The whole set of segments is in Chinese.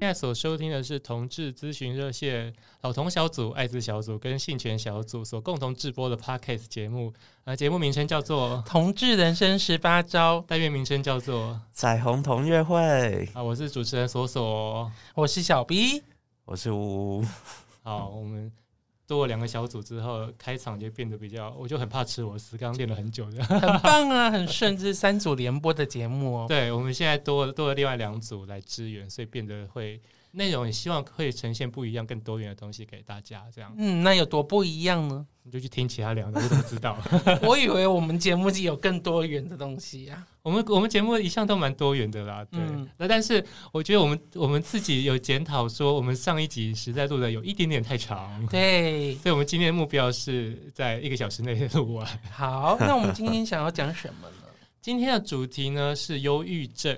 现在所收听的是同志咨询热线老同小组、艾滋小组跟性权小组所共同制播的 Podcast 节目。呃，节目名称叫做《同志人生十八招》，单元名称叫做《彩虹同乐会》。啊，我是主持人索索，我是小 B，我是呜呜。好，我们。多了两个小组之后，开场就变得比较，我就很怕吃螺丝，刚刚练了很久的，很棒啊，很顺，这是三组联播的节目哦。对，我们现在多了多了另外两组来支援，所以变得会内容也希望可以呈现不一样、更多元的东西给大家。这样，嗯，那有多不一样呢？你就去听其他两个，我怎么知道？我以为我们节目是有更多元的东西啊。我们我们节目一向都蛮多元的啦，对。那、嗯、但是我觉得我们我们自己有检讨说，我们上一集实在录的有一点点太长，对。所以我们今天的目标是在一个小时内录完。好，那我们今天想要讲什么呢？今天的主题呢是忧郁症。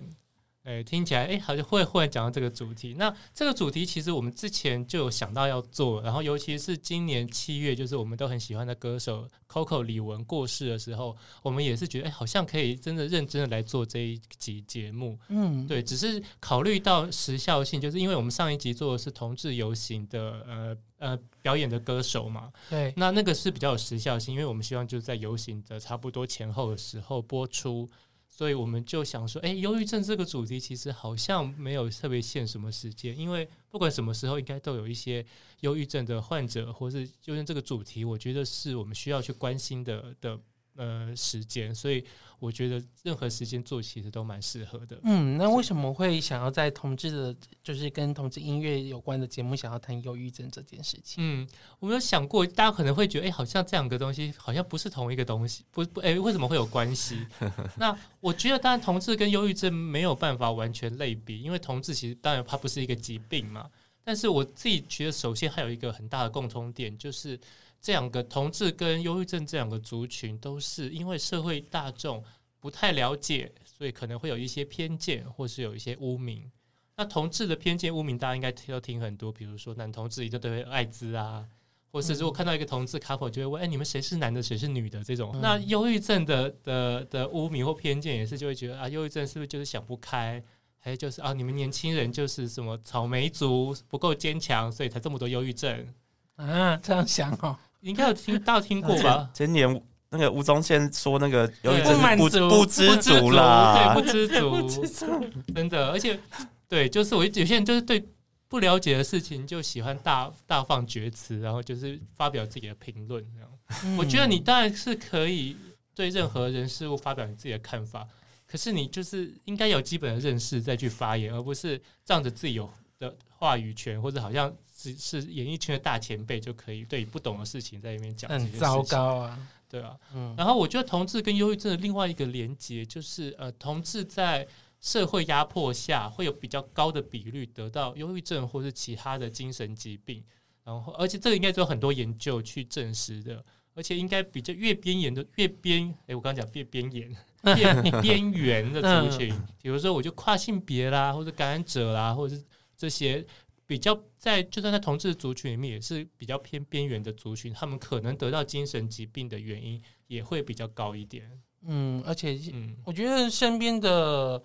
哎，听起来哎，好像会忽然讲到这个主题。那这个主题其实我们之前就有想到要做，然后尤其是今年七月，就是我们都很喜欢的歌手 Coco 李玟过世的时候，我们也是觉得哎，好像可以真的认真的来做这一集节目。嗯，对，只是考虑到时效性，就是因为我们上一集做的是同志游行的呃呃表演的歌手嘛，对，那那个是比较有时效性，因为我们希望就是在游行的差不多前后的时候播出。所以我们就想说，哎，忧郁症这个主题其实好像没有特别限什么时间，因为不管什么时候，应该都有一些忧郁症的患者，或是忧郁症这个主题，我觉得是我们需要去关心的的。呃，时间，所以我觉得任何时间做其实都蛮适合的。嗯，那为什么会想要在同志的，就是跟同志音乐有关的节目，想要谈忧郁症这件事情？嗯，我没有想过，大家可能会觉得，哎，好像这两个东西好像不是同一个东西，不不，哎，为什么会有关系？那我觉得，当然，同志跟忧郁症没有办法完全类比，因为同志其实当然它不是一个疾病嘛。但是我自己觉得，首先还有一个很大的共通点，就是。这两个同志跟忧郁症这两个族群，都是因为社会大众不太了解，所以可能会有一些偏见，或是有一些污名。那同志的偏见污名，大家应该都听很多，比如说男同志一定都会艾滋啊，或是如果看到一个同志 couple，就会问：哎，你们谁是男的，谁是女的？这种。那忧郁症的的的污名或偏见，也是就会觉得啊，忧郁症是不是就是想不开？还有就是啊，你们年轻人就是什么草莓族，不够坚强，所以才这么多忧郁症啊？这样想哦。你应该有听到听过吧？前年那个吴宗宪说那个忧郁症不不不知足啦，对，不知足，真的，而且对，就是我有些人就是对不了解的事情就喜欢大大放厥词，然后就是发表自己的评论。这样，嗯、我觉得你当然是可以对任何人事物发表你自己的看法，可是你就是应该有基本的认识再去发言，而不是仗着自己有的话语权或者好像。只是演艺圈的大前辈就可以对不懂的事情在里面讲，很糟糕啊，对啊，嗯，然后我觉得同志跟忧郁症的另外一个连接就是，呃，同志在社会压迫下会有比较高的比率得到忧郁症或是其他的精神疾病，然后而且这个应该都有很多研究去证实的，而且应该比较越边缘的越边，哎，我刚刚讲越边缘，边 边缘的族群，比如说我就跨性别啦，或者感染者啦，或者是这些。比较在，就算在同志族群里面，也是比较偏边缘的族群，他们可能得到精神疾病的原因也会比较高一点。嗯，而且，嗯，我觉得身边的，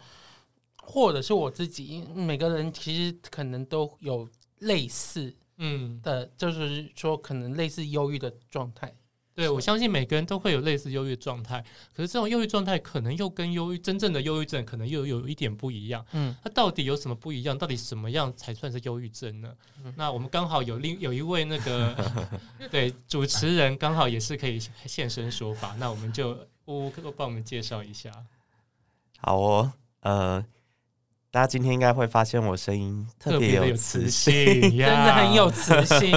或者是我自己，每个人其实可能都有类似，嗯的，就是说可能类似忧郁的状态。对，我相信每个人都会有类似忧郁状态，可是这种忧郁状态可能又跟忧郁真正的忧郁症可能又有一点不一样。嗯，它到底有什么不一样？到底什么样才算是忧郁症呢？嗯、那我们刚好有另有一位那个 对主持人，刚好也是可以现身说法。那我们就呜呜帮我们介绍一下。好哦，呃，大家今天应该会发现我声音特别有磁性，真的很有 磁性。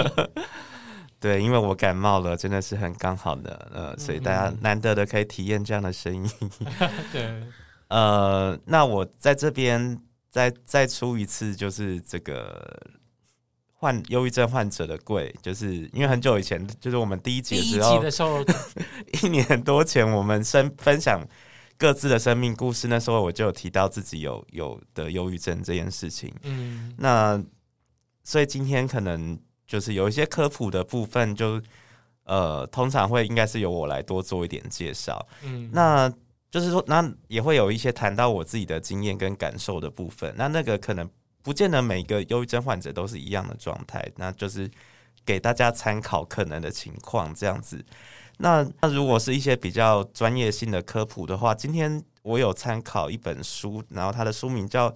对，因为我感冒了，真的是很刚好的，呃，所以大家难得的可以体验这样的声音。对，呃，那我在这边再再出一次，就是这个患忧郁症患者的柜，就是因为很久以前，就是我们第一集的时候，一年多前我们生分享各自的生命故事，那时候我就有提到自己有有得忧郁症这件事情。嗯，那所以今天可能就是有一些科普的部分就，就呃，通常会应该是由我来多做一点介绍。嗯，那就是说，那也会有一些谈到我自己的经验跟感受的部分。那那个可能。不见得每个忧郁症患者都是一样的状态，那就是给大家参考可能的情况这样子。那那如果是一些比较专业性的科普的话，今天我有参考一本书，然后它的书名叫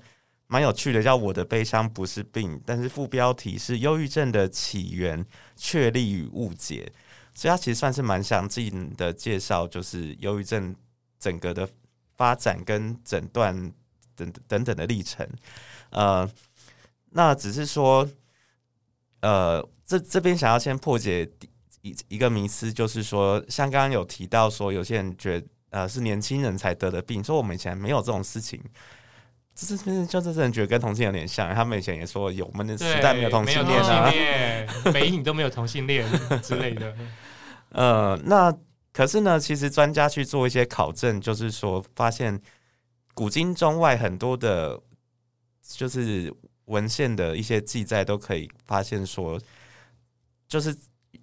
蛮有趣的，叫《我的悲伤不是病》，但是副标题是《忧郁症的起源、确立与误解》，所以它其实算是蛮详尽的介绍，就是忧郁症整个的发展跟诊断等等等的历程。呃，那只是说，呃，这这边想要先破解一一个迷思，就是说，像刚刚有提到说，有些人觉得呃是年轻人才得的病，说我们以前没有这种事情，这是就这些人觉得跟同性有点像，他们以前也说有，我们的时代没有同性恋啊，北影都没有同性恋之类的。呃，那可是呢，其实专家去做一些考证，就是说发现古今中外很多的。就是文献的一些记载都可以发现说，就是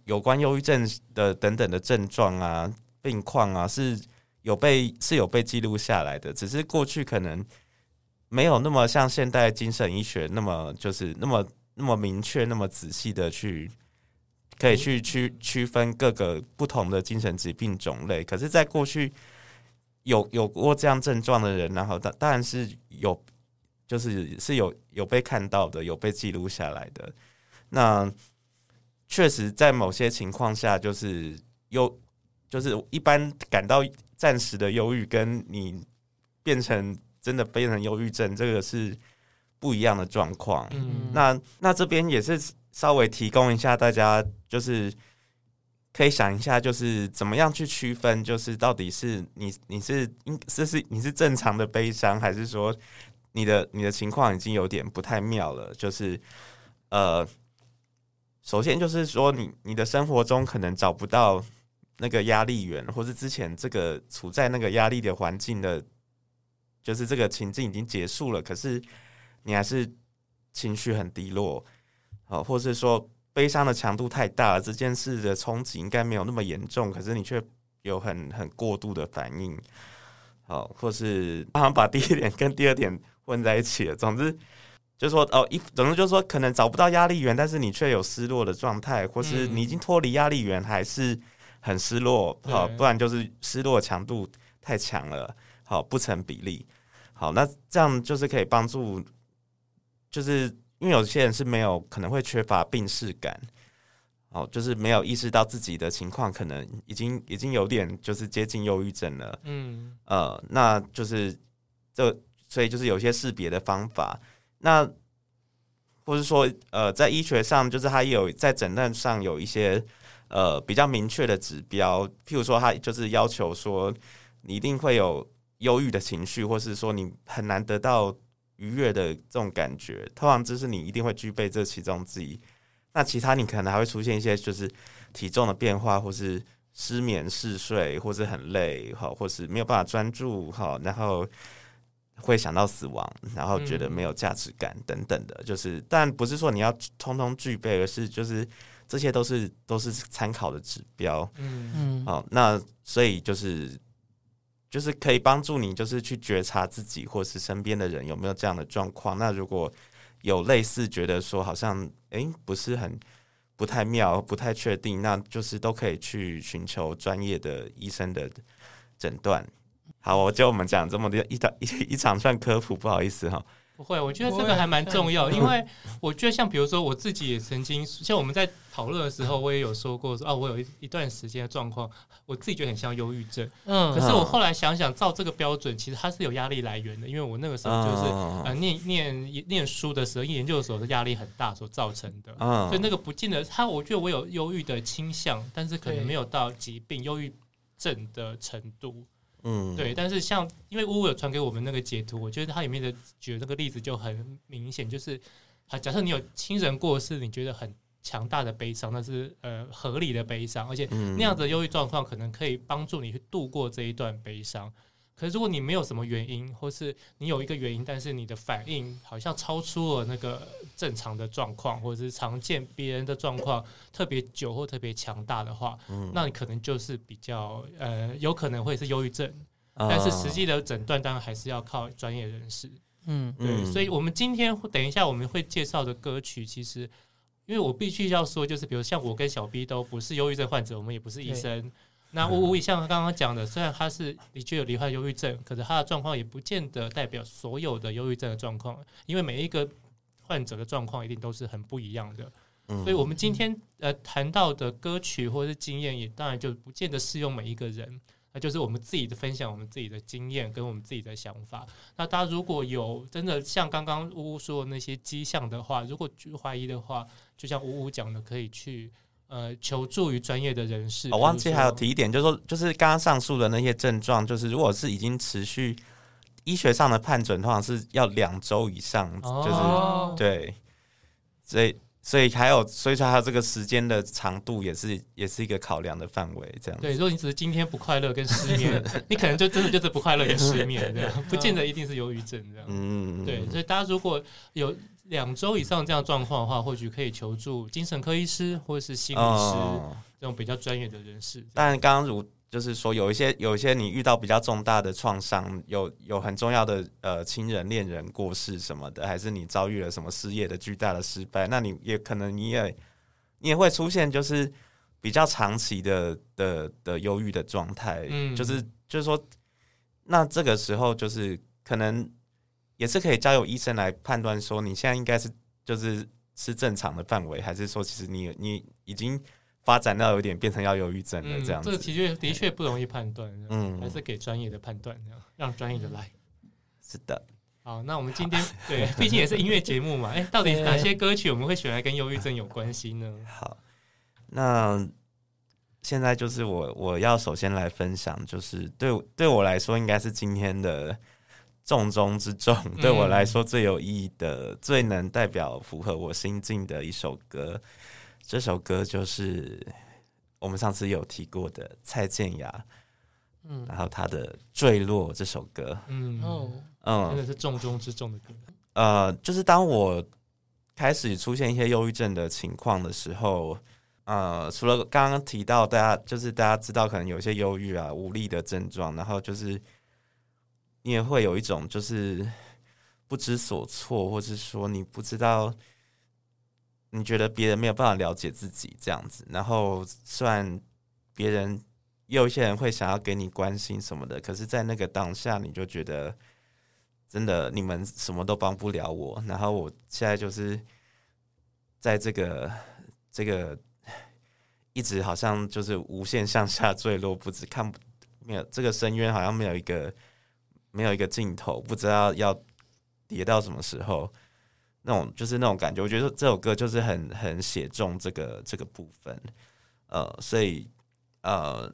有关忧郁症的等等的症状啊、病况啊，是有被是有被记录下来的。只是过去可能没有那么像现代精神医学那么就是那么那么明确、那么仔细的去可以去区区分各个不同的精神疾病种类。可是，在过去有有过这样症状的人，然后当当然是有。就是是有有被看到的，有被记录下来的。那确实在某些情况下，就是忧，就是一般感到暂时的忧郁，跟你变成真的变成忧郁症，这个是不一样的状况。嗯，那那这边也是稍微提供一下大家，就是可以想一下，就是怎么样去区分，就是到底是你你是应这是你是正常的悲伤，还是说？你的你的情况已经有点不太妙了，就是呃，首先就是说你你的生活中可能找不到那个压力源，或是之前这个处在那个压力的环境的，就是这个情境已经结束了，可是你还是情绪很低落，好，或是说悲伤的强度太大了，这件事的冲击应该没有那么严重，可是你却有很很过度的反应，好，或是好像把第一点跟第二点。混在一起了。总之，就是说哦，一总之就是说，可能找不到压力源，但是你却有失落的状态，或是你已经脱离压力源，还是很失落。好，不然就是失落强度太强了，好，不成比例。好，那这样就是可以帮助，就是因为有些人是没有可能会缺乏病视感，哦，就是没有意识到自己的情况，可能已经已经有点就是接近忧郁症了。嗯，呃，那就是这。所以就是有些识别的方法，那或是说，呃，在医学上，就是他有在诊断上有一些呃比较明确的指标，譬如说，他就是要求说，你一定会有忧郁的情绪，或是说你很难得到愉悦的这种感觉，通常就是你一定会具备这其中之一。那其他你可能还会出现一些，就是体重的变化，或是失眠、嗜睡，或是很累，好，或是没有办法专注，好，然后。会想到死亡，然后觉得没有价值感等等的，就是，但不是说你要通通具备，而是就是这些都是都是参考的指标。嗯嗯，好，那所以就是就是可以帮助你，就是去觉察自己或是身边的人有没有这样的状况。那如果有类似觉得说好像诶不是很不太妙，不太确定，那就是都可以去寻求专业的医生的诊断。好，我就我们讲这么多一场一一场算科普，不好意思哈。不会，我觉得这个还蛮重要，因为 我觉得像比如说我自己也曾经，像我们在讨论的时候，我也有说过说啊，我有一一段时间的状况，我自己觉得很像忧郁症。嗯，可是我后来想想，照这个标准，其实它是有压力来源的，因为我那个时候就是呃念念念书的时候，研究所的压力很大所造成的。嗯，所以那个不见得，他我觉得我有忧郁的倾向，但是可能没有到疾病忧郁症的程度。嗯，对，但是像因为乌乌有传给我们那个截图，我觉得它里面的举的那个例子就很明显，就是啊，假设你有亲人过世，你觉得很强大的悲伤，那是呃合理的悲伤，而且那样子的忧郁状况可能可以帮助你去度过这一段悲伤。可是如果你没有什么原因，或是你有一个原因，但是你的反应好像超出了那个正常的状况，或者是常见别人的状况特别久或特别强大的话，嗯，那你可能就是比较呃有可能会是忧郁症。但是实际的诊断当然还是要靠专业人士。嗯，对，所以我们今天等一下我们会介绍的歌曲，其实因为我必须要说，就是比如像我跟小 B 都不是忧郁症患者，我们也不是医生。那乌乌像刚刚讲的，虽然他是的确有罹患忧郁症，可是他的状况也不见得代表所有的忧郁症的状况，因为每一个患者的状况一定都是很不一样的。所以我们今天呃谈到的歌曲或是经验，也当然就不见得适用每一个人。那就是我们自己的分享，我们自己的经验跟我们自己的想法。那大家如果有真的像刚刚呜呜说的那些迹象的话，如果怀疑的话，就像呜呜讲的，可以去呃求助于专业的人士。我忘记还有提一点，就是说，就是刚刚上述的那些症状，就是如果是已经持续，医学上的判准通常是要两周以上，就是、哦、对，所以。所以还有，所以说还有这个时间的长度也是也是一个考量的范围，这样。对，如果你只是今天不快乐跟失眠，你可能就真的就是不快乐跟失眠这样，不见得一定是忧郁症这样。嗯，对。所以大家如果有两周以上这样状况的话，或许可以求助精神科医师或者是心理师这种比较专业的人士。但刚刚如。就是说，有一些有一些你遇到比较重大的创伤，有有很重要的呃亲人恋人过世什么的，还是你遭遇了什么事业的巨大的失败，那你也可能你也你也会出现就是比较长期的的的忧郁的状态，嗯，就是就是说，那这个时候就是可能也是可以交由医生来判断说，你现在应该是就是是正常的范围，还是说其实你你已经。发展到有点变成要忧郁症了，这样子，嗯、这个的确的确不容易判断，嗯，还是给专业的判断，让专业的来。是的，好，那我们今天 对，毕竟也是音乐节目嘛，哎、欸，到底哪些歌曲我们会选来跟忧郁症有关系呢？好，那现在就是我我要首先来分享，就是对对我来说应该是今天的重中之重，对我来说最有意义的、嗯、最能代表符合我心境的一首歌。这首歌就是我们上次有提过的蔡健雅，嗯，然后他的《坠落》这首歌，嗯哦，嗯，真的是重中之重的歌。呃，就是当我开始出现一些忧郁症的情况的时候，呃，除了刚刚提到大家就是大家知道可能有一些忧郁啊、无力的症状，然后就是你也会有一种就是不知所措，或是说你不知道。你觉得别人没有办法了解自己这样子，然后虽然别人也有一些人会想要给你关心什么的，可是，在那个当下，你就觉得真的你们什么都帮不了我。然后我现在就是在这个这个一直好像就是无限向下坠落，不知看不没有这个深渊，好像没有一个没有一个尽头，不知道要跌到什么时候。那种就是那种感觉，我觉得这首歌就是很很写中这个这个部分，呃，所以呃，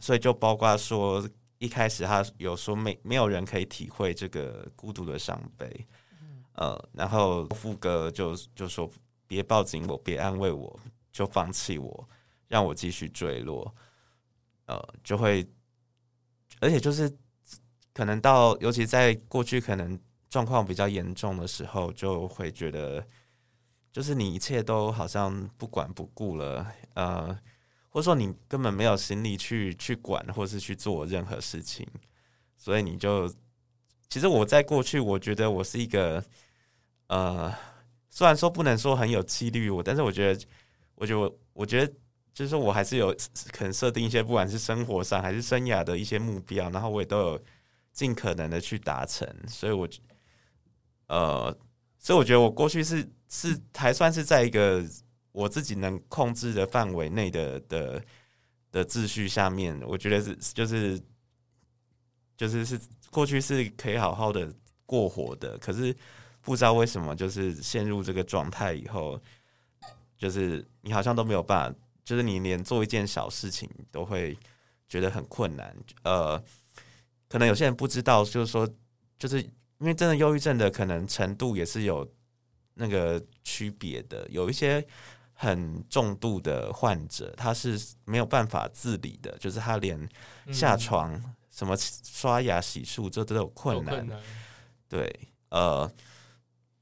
所以就包括说一开始他有说没没有人可以体会这个孤独的伤悲，呃，然后副歌就就说别抱紧我，别安慰我，就放弃我，让我继续坠落，呃，就会，而且就是可能到尤其在过去可能。状况比较严重的时候，就会觉得，就是你一切都好像不管不顾了，呃，或者说你根本没有心力去去管，或是去做任何事情，所以你就，其实我在过去，我觉得我是一个，呃，虽然说不能说很有纪律，我，但是我觉得，我觉得我，我觉得，就是说我还是有可能设定一些，不管是生活上还是生涯的一些目标，然后我也都有尽可能的去达成，所以我。呃，所以我觉得我过去是是还算是在一个我自己能控制的范围内的的的秩序下面，我觉得是就是就是是过去是可以好好的过活的。可是不知道为什么，就是陷入这个状态以后，就是你好像都没有办法，就是你连做一件小事情都会觉得很困难。呃，可能有些人不知道，就是说就是。因为真的忧郁症的可能程度也是有那个区别的。有一些很重度的患者，他是没有办法自理的，就是他连下床、嗯、什么刷牙、洗漱，这都有困难。困难对，呃。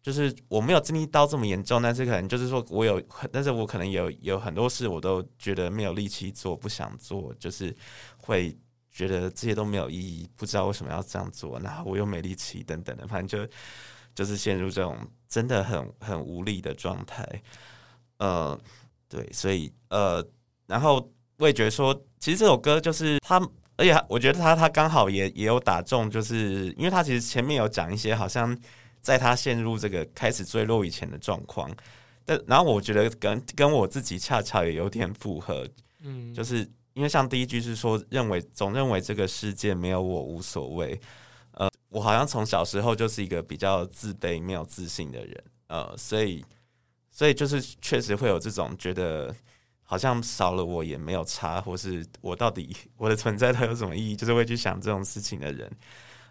就是我没有经历到这么严重，但是可能就是说我有，但是我可能有有很多事我都觉得没有力气做，不想做，就是会觉得这些都没有意义，不知道为什么要这样做，然后我又没力气等等的，反正就就是陷入这种真的很很无力的状态。呃，对，所以呃，然后我也觉得说，其实这首歌就是他，而且我觉得他他刚好也也有打中，就是因为他其实前面有讲一些好像。在他陷入这个开始坠落以前的状况，但然后我觉得跟跟我自己恰巧也有点符合，嗯，就是因为像第一句是说认为总认为这个世界没有我无所谓，呃，我好像从小时候就是一个比较自卑、没有自信的人，呃，所以所以就是确实会有这种觉得好像少了我也没有差，或是我到底我的存在它有什么意义，就是会去想这种事情的人，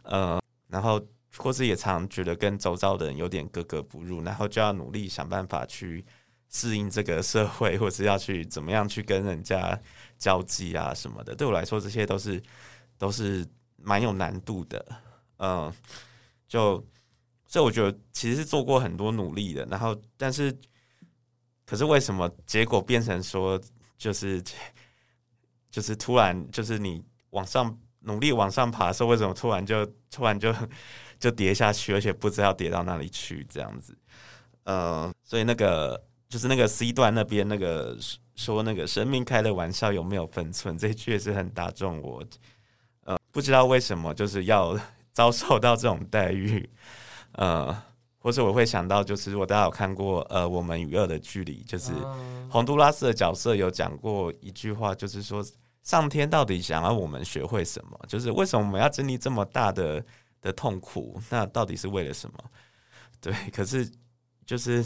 呃，然后。或是也常觉得跟周遭的人有点格格不入，然后就要努力想办法去适应这个社会，或是要去怎么样去跟人家交际啊什么的。对我来说，这些都是都是蛮有难度的。嗯，就所以我觉得其实是做过很多努力的，然后但是可是为什么结果变成说就是 就是突然就是你往上努力往上爬的时候，为什么突然就突然就？就跌下去，而且不知道跌到哪里去，这样子。嗯，所以那个就是那个 C 段那边那个说那个生命开的玩笑有没有分寸，这句也是很打中我。呃，不知道为什么就是要遭受到这种待遇。呃，或者我会想到，就是如果大家有看过呃《我们与恶的距离》，就是洪都拉斯的角色有讲过一句话，就是说上天到底想要我们学会什么？就是为什么我们要经历这么大的？的痛苦，那到底是为了什么？对，可是就是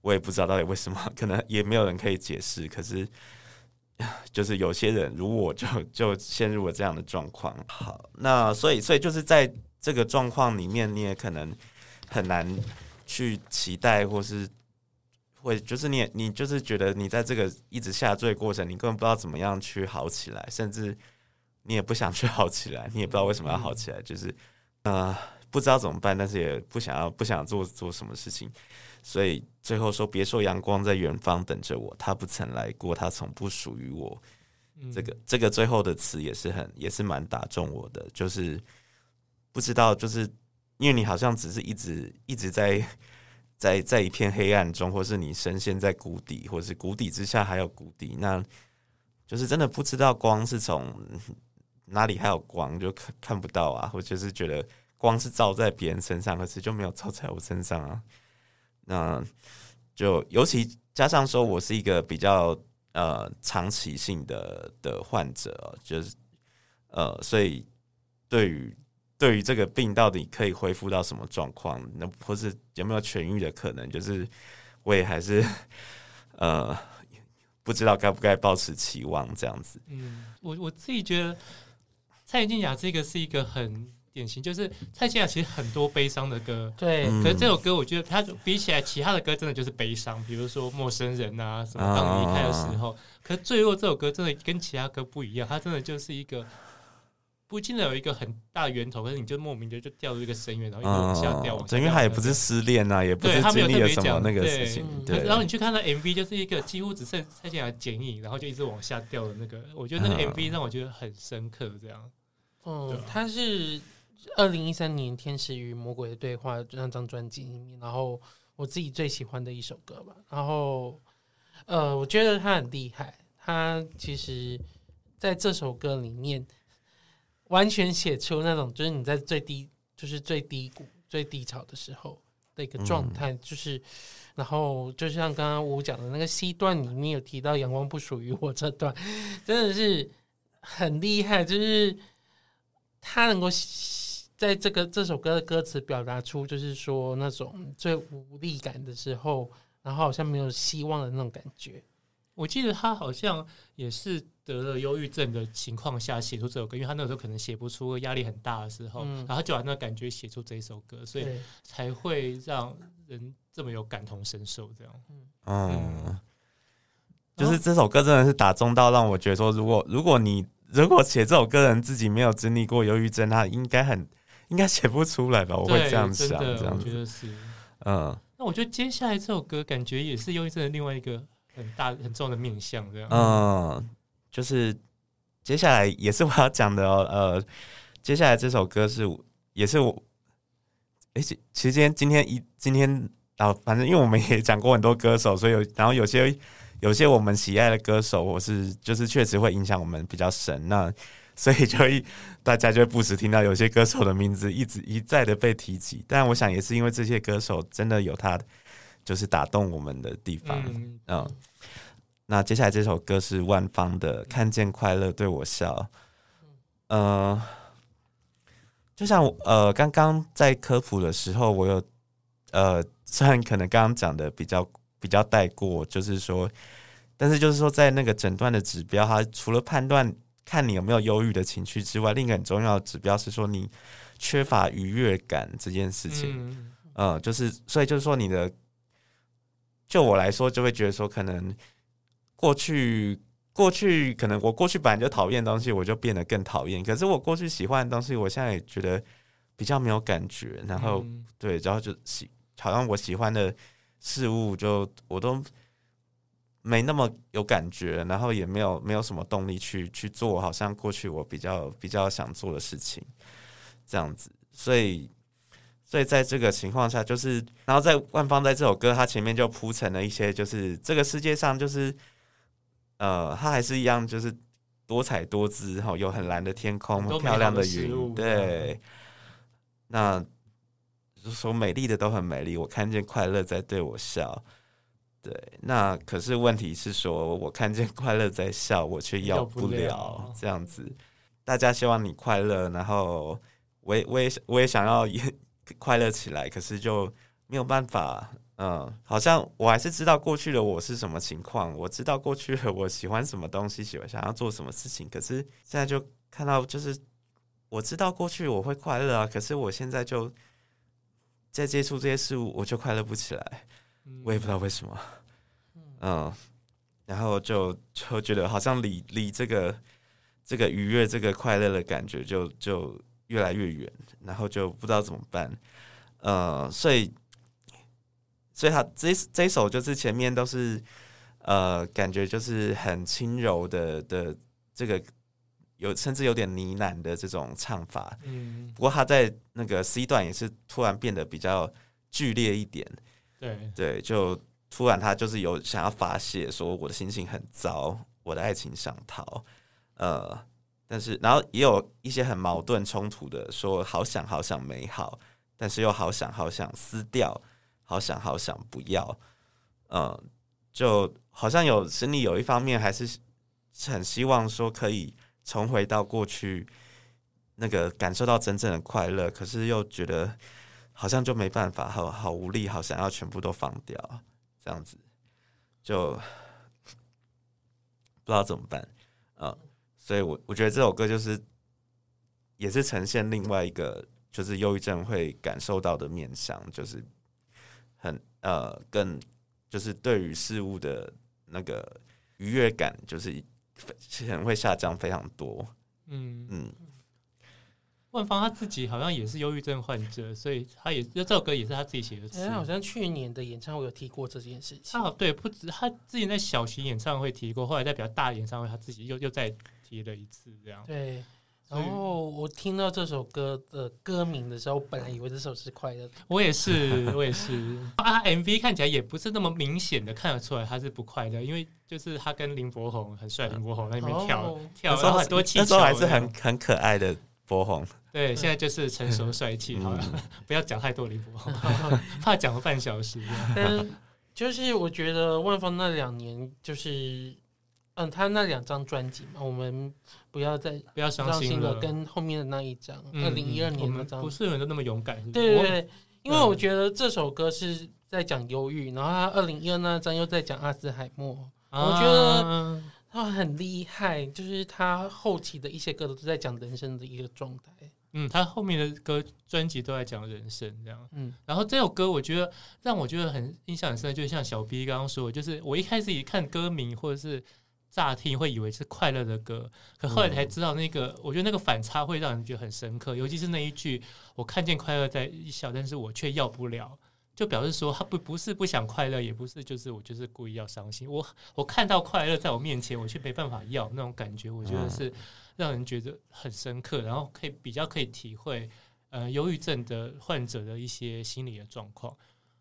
我也不知道到底为什么，可能也没有人可以解释。可是 就是有些人如我就 就陷入了这样的状况。好，那所以所以就是在这个状况里面，你也可能很难去期待，或是会就是你你就是觉得你在这个一直下坠过程，你根本不知道怎么样去好起来，甚至你也不想去好起来，你也不知道为什么要好起来，就是。呃，不知道怎么办，但是也不想要，不想做做什么事情，所以最后说：“别说阳光在远方等着我，它不曾来过，它从不属于我。”这个这个最后的词也是很，也是蛮打中我的。就是不知道，就是因为你好像只是一直一直在 在在一片黑暗中，或是你深陷在谷底，或是谷底之下还有谷底，那就是真的不知道光是从。哪里还有光就看看不到啊？或者是觉得光是照在别人身上，可是就没有照在我身上啊？那就尤其加上说我是一个比较呃长期性的的患者，就是呃，所以对于对于这个病到底可以恢复到什么状况，那或是有没有痊愈的可能，就是我也还是呃不知道该不该抱持期望这样子。嗯，我我自己觉得。蔡健雅这个是一个很典型，就是蔡健雅其实很多悲伤的歌，对。可是这首歌，我觉得它比起来其他的歌，真的就是悲伤，比如说《陌生人》啊，什么《当你离开的时候》。可是《坠落》这首歌真的跟其他歌不一样，它真的就是一个不见得有一个很大的源头，可是你就莫名的就掉入一个深渊，然后一直往下掉。因为他也不是失恋啊，也不是经历了什么那个事情。对。然后你去看那 MV，就是一个几乎只剩蔡健雅剪影，然后就一直往下掉的那个。我觉得那个 MV 让我觉得很深刻，这样。嗯，他是二零一三年《天使与魔鬼的对话》那张专辑里面，然后我自己最喜欢的一首歌吧。然后，呃，我觉得他很厉害，他其实在这首歌里面完全写出那种，就是你在最低，就是最低谷、最低潮的时候的一个状态。嗯、就是，然后就像刚刚我讲的那个 C 段里面有提到“阳光不属于我”这段，真的是很厉害，就是。他能够在这个这首歌的歌词表达出，就是说那种最无力感的时候，然后好像没有希望的那种感觉。我记得他好像也是得了忧郁症的情况下写出这首歌，因为他那个时候可能写不出，压力很大的时候，嗯、然后就把那个感觉写出这一首歌，所以才会让人这么有感同身受。这样，嗯，嗯就是这首歌真的是打中到让我觉得说，如果如果你如果写这首歌的人自己没有经历过忧郁症，他应该很应该写不出来吧？我会这样想，这样我觉得是，嗯。那我觉得接下来这首歌感觉也是忧郁症的另外一个。很大很重的面向，这样。嗯，就是接下来也是我要讲的哦。呃，接下来这首歌是也是我，哎、欸，其实今天今天一今天啊，反正因为我们也讲过很多歌手，所以有然后有些有些我们喜爱的歌手，我是就是确实会影响我们比较深。那所以就一大家就会不时听到有些歌手的名字一直一再的被提及。但我想也是因为这些歌手真的有他就是打动我们的地方，嗯。嗯那接下来这首歌是万芳的《看见快乐对我笑》。呃，就像呃刚刚在科普的时候，我有呃虽然可能刚刚讲的比较比较带过，就是说，但是就是说在那个诊断的指标，它除了判断看你有没有忧郁的情绪之外，另一个很重要的指标是说你缺乏愉悦感这件事情。嗯，呃，就是所以就是说你的，就我来说就会觉得说可能。过去，过去可能我过去本来就讨厌的东西，我就变得更讨厌。可是我过去喜欢的东西，我现在也觉得比较没有感觉。然后，嗯、对，然后就喜，好像我喜欢的事物就我都没那么有感觉，然后也没有没有什么动力去去做，好像过去我比较比较想做的事情，这样子。所以，所以在这个情况下，就是，然后在万芳在这首歌，它前面就铺成了一些，就是这个世界上就是。呃，它还是一样，就是多彩多姿，哈，有很蓝的天空，漂亮的云，对。那说美丽的都很美丽，我看见快乐在对我笑，对。那可是问题是说，我看见快乐在笑，我却要不了，这样子。大家希望你快乐，然后我也我也我也想要也快乐起来，可是就没有办法。嗯，好像我还是知道过去的我是什么情况，我知道过去的我喜欢什么东西，喜欢想要做什么事情。可是现在就看到，就是我知道过去我会快乐啊，可是我现在就在接触这些事物，我就快乐不起来，我也不知道为什么。嗯，然后就就觉得好像离离这个这个愉悦、这个快乐的感觉就就越来越远，然后就不知道怎么办。呃，所以。所以他这这一首就是前面都是，呃，感觉就是很轻柔的的这个有甚至有点呢喃的这种唱法。嗯。不过他在那个 C 段也是突然变得比较剧烈一点。对对，就突然他就是有想要发泄，说我的心情很糟，我的爱情想逃。呃，但是然后也有一些很矛盾冲突的，说好想好想美好，但是又好想好想撕掉。好想好想不要，嗯，就好像有心里有一方面还是很希望说可以重回到过去那个感受到真正的快乐，可是又觉得好像就没办法，好好无力，好想要全部都放掉，这样子就 不知道怎么办，嗯，所以我我觉得这首歌就是也是呈现另外一个就是忧郁症会感受到的面向，就是。很呃，更就是对于事物的那个愉悦感，就是很会下降非常多。嗯嗯，万芳他自己好像也是忧郁症患者，所以他也这首歌也是他自己写的词。他好像去年的演唱会有提过这件事情。啊，对，不止他之前在小型演唱会提过，后来在比较大的演唱会，他自己又又再提了一次，这样。对。然后我听到这首歌的歌名的时候，我本来以为这首是快乐的。我也是，我也是。啊，MV 看起来也不是那么明显的看得出来他是不快乐，因为就是他跟林柏宏很帅，林柏宏在那边跳、哦、跳，然后很多气球，那时候还是很很可爱的柏宏。对，现在就是成熟帅气。好了，不要讲太多林柏宏，怕讲了半小时。但就是我觉得万芳那两年就是。嗯，他那两张专辑嘛，我们不要再不要伤心了。跟后面的那一张，二零一二年那张，不是人都那么勇敢。对对对，因为我觉得这首歌是在讲忧郁，然后他二零一二那张又在讲阿兹海默。我觉得他很厉害，就是他后期的一些歌都是在讲人生的一个状态。嗯，他后面的歌专辑都在讲人生这样。嗯，然后这首歌我觉得让我觉得很印象很深，就像小 B 刚刚说，就是我一开始一看歌名或者是乍听会以为是快乐的歌，可后来才知道那个，我觉得那个反差会让人觉得很深刻，尤其是那一句“我看见快乐在一笑，但是我却要不了”，就表示说他不不是不想快乐，也不是就是我就是故意要伤心，我我看到快乐在我面前，我却没办法要那种感觉，我觉得是。让人觉得很深刻，然后可以比较可以体会，呃，忧郁症的患者的一些心理的状况。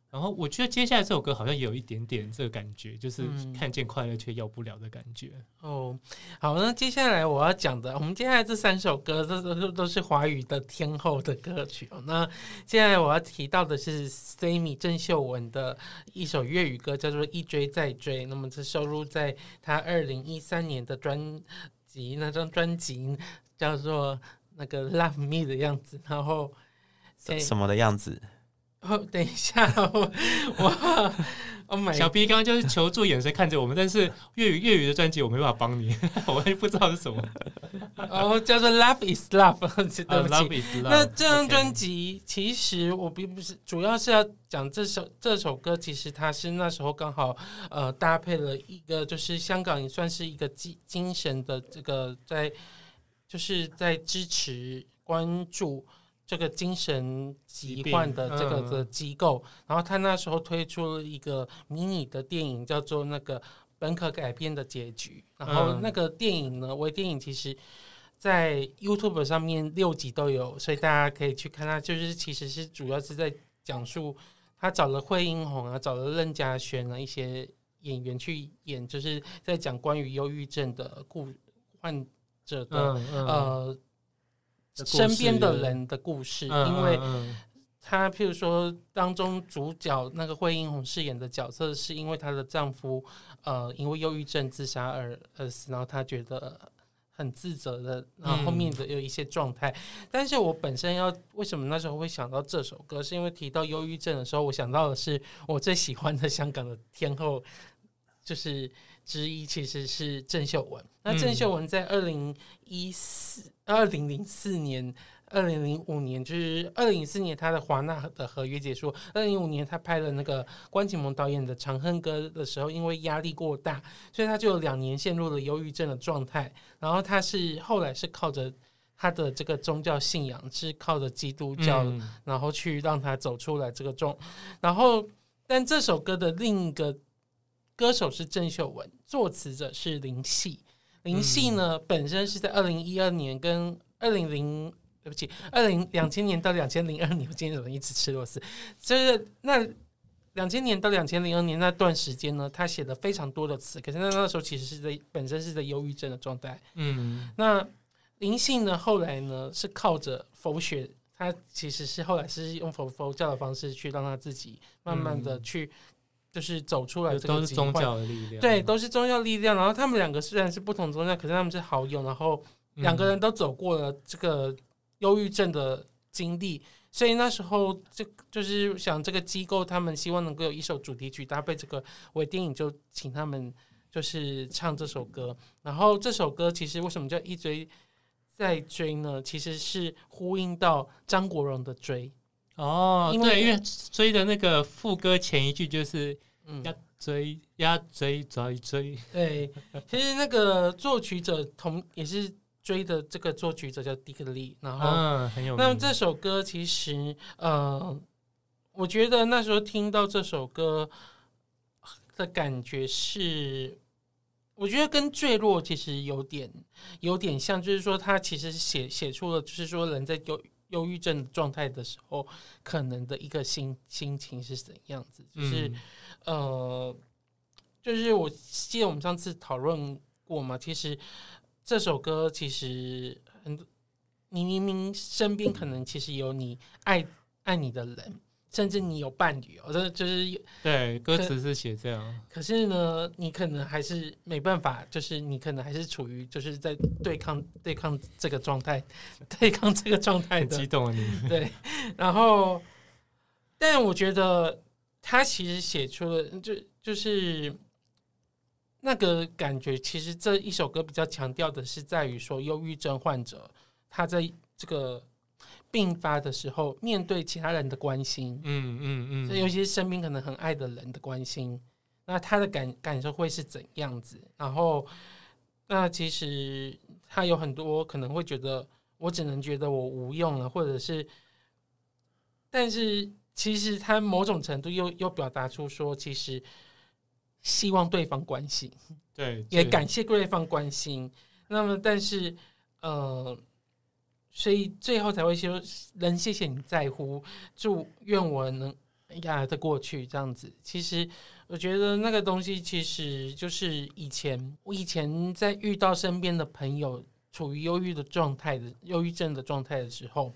然后我觉得接下来这首歌好像也有一点点这个感觉，就是看见快乐却要不了的感觉。嗯、哦，好，那接下来我要讲的，我们接下来这三首歌，这都都是华语的天后的歌曲哦。那接下来我要提到的是 Sammy 郑秀文的一首粤语歌，叫做《一追再追》。那么这收录在他二零一三年的专辑。那张专辑叫做那个 Love Me 的样子，然后什么的样子？哦，等一下，我我 Oh my，小 B 刚刚就是求助眼神看着我们，但是粤语粤语的专辑我没办法帮你，我也不知道是什么。哦，叫做 Love Is Love，对不起。Uh, Love Is Love。那这张专辑其实我并不是主要是要讲这首这首歌，其实它是那时候刚好呃搭配了一个，就是香港也算是一个精精神的这个在，就是在支持关注。这个精神疾患的这个的机构，然后他那时候推出了一个迷你的电影，叫做那个本可改编的结局。然后那个电影呢，微电影其实，在 YouTube 上面六集都有，所以大家可以去看它。就是其实是主要是在讲述他找了惠英红啊，找了任嘉萱啊一些演员去演，就是在讲关于忧郁症的故患者的呃。身边的人的故事，因为她譬如说当中主角那个惠英红饰演的角色，是因为她的丈夫呃因为忧郁症自杀而而死，然后她觉得很自责的，然后后面的有一些状态。但是我本身要为什么那时候会想到这首歌，是因为提到忧郁症的时候，我想到的是我最喜欢的香港的天后，就是之一，其实是郑秀文。那郑秀文在二零一四。二零零四年、二零零五年，就是二零零四年，他的华纳的合约结束。二零零五年，他拍了那个关锦鹏导演的《长恨歌》的时候，因为压力过大，所以他就有两年陷入了忧郁症的状态。然后他是后来是靠着他的这个宗教信仰，是靠着基督教，然后去让他走出来这个状。然后，但这首歌的另一个歌手是郑秀文，作词者是林夕。林夕呢，本身是在二零一二年跟二零零，对不起，二零两千年到两千零二年，我今天怎么一直吃螺丝？就是那两千年到两千零二年那段时间呢，他写了非常多的词，可是那那时候其实是在本身是在忧郁症的状态。嗯，那灵性呢，后来呢是靠着佛学，他其实是后来是用佛佛教的方式去让他自己慢慢的去。就是走出来，这个都是宗教的力量，对，都是宗教力量。然后他们两个虽然是不同宗教，可是他们是好友。然后两个人都走过了这个忧郁症的经历，所以那时候就就是想这个机构，他们希望能够有一首主题曲搭配这个微电影，就请他们就是唱这首歌。然后这首歌其实为什么叫一追再追呢？其实是呼应到张国荣的追哦，因为对，因为追的那个副歌前一句就是。嗯，要追，要追，再追。对，其实那个作曲者同也是追的，这个作曲者叫迪克利，然后、嗯、很有名。那么这首歌其实，呃，我觉得那时候听到这首歌的感觉是，我觉得跟坠落其实有点有点像，就是说他其实写写出了，就是说人在忧忧郁症状态的时候，可能的一个心心情是怎样子，就是。嗯呃，就是我记得我们上次讨论过嘛，其实这首歌其实很多，你明明身边可能其实有你爱爱你的人，甚至你有伴侣，我觉得就是对歌词是写这样，可是呢，你可能还是没办法，就是你可能还是处于就是在对抗对抗这个状态，对抗这个状态的激动啊你 对，然后，但我觉得。他其实写出了，就就是那个感觉，其实这一首歌比较强调的是在于说，忧郁症患者他在这个病发的时候，面对其他人的关心，嗯嗯嗯，尤其是身边可能很爱的人的关心，那他的感感受会是怎样子？然后，那其实他有很多可能会觉得，我只能觉得我无用了，或者是，但是其实他某种程度又又表达出说，其实。希望对方关心，对，也感谢对方关心。那么，但是，呃，所以最后才会说，能谢谢你在乎，祝愿我能压得过去。这样子，其实我觉得那个东西，其实就是以前我以前在遇到身边的朋友处于忧郁的状态的忧郁症的状态的时候，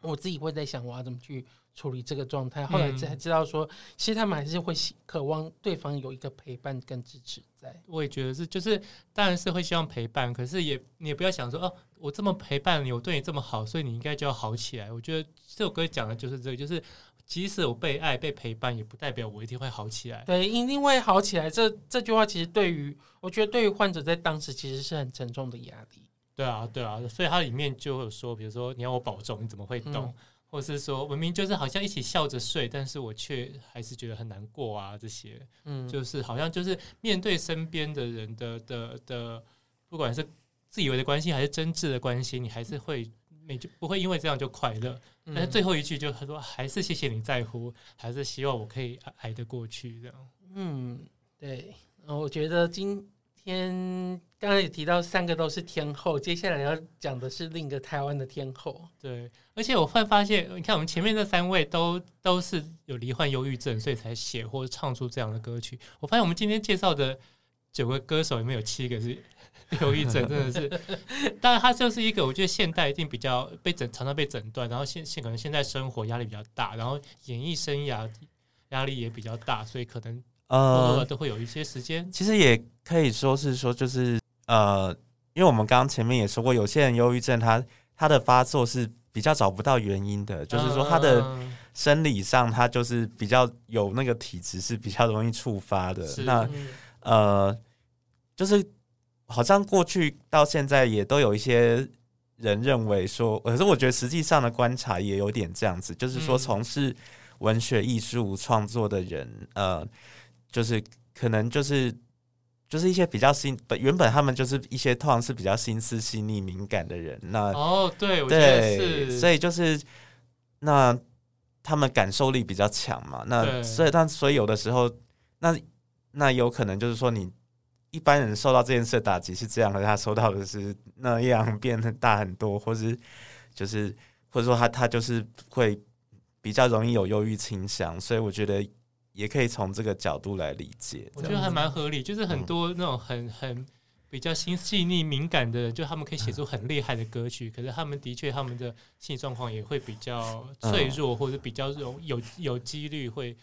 我自己会在想，我要怎么去。处理这个状态，后来才知道说，其实他们还是会渴望对方有一个陪伴跟支持在。我也觉得是，就是当然是会希望陪伴，可是也你也不要想说哦，我这么陪伴你，我对你这么好，所以你应该就要好起来。我觉得这首歌讲的就是这个，就是即使我被爱、被陪伴，也不代表我一定会好起来。对，一定会好起来。这这句话其实对于我觉得对于患者在当时其实是很沉重的压力。对啊，对啊，所以它里面就有说，比如说你要我保重，你怎么会懂？嗯或是说，明明就是好像一起笑着睡，但是我却还是觉得很难过啊。这些，嗯，就是好像就是面对身边的人的的的，不管是自以为的关心还是真挚的关心，你还是会你就不会因为这样就快乐。但是最后一句就他说，还是谢谢你在乎，还是希望我可以挨得过去这样。嗯，对，我觉得今。天，刚才也提到三个都是天后，接下来要讲的是另一个台湾的天后。对，而且我会发现，你看我们前面这三位都都是有罹患忧郁症，所以才写或者唱出这样的歌曲。我发现我们今天介绍的九个歌手里面有七个是 忧郁症，真的是。当然，他就是一个我觉得现代一定比较被诊，常常被诊断，然后现现可能现在生活压力比较大，然后演艺生涯压力也比较大，所以可能。呃，都会有一些时间。其实也可以说是说，就是呃，因为我们刚刚前面也说过，有些人忧郁症他他的发作是比较找不到原因的，就是说他的生理上他就是比较有那个体质是比较容易触发的。那呃，就是好像过去到现在也都有一些人认为说，可是我觉得实际上的观察也有点这样子，就是说从事文学艺术创作的人，呃。就是可能就是就是一些比较心本原本他们就是一些通常是比较心思细腻敏感的人，那哦对，我对，所以就是那他们感受力比较强嘛，那所以但所以有的时候那那有可能就是说你一般人受到这件事的打击是这样的，他受到的是那样变得大很多，或是就是或者说他他就是会比较容易有忧郁倾向，所以我觉得。也可以从这个角度来理解，我觉得还蛮合理。就是很多那种很很比较心细腻敏感的人，就他们可以写出很厉害的歌曲，可是他们的确他们的心理状况也会比较脆弱，或者比较容有有几率会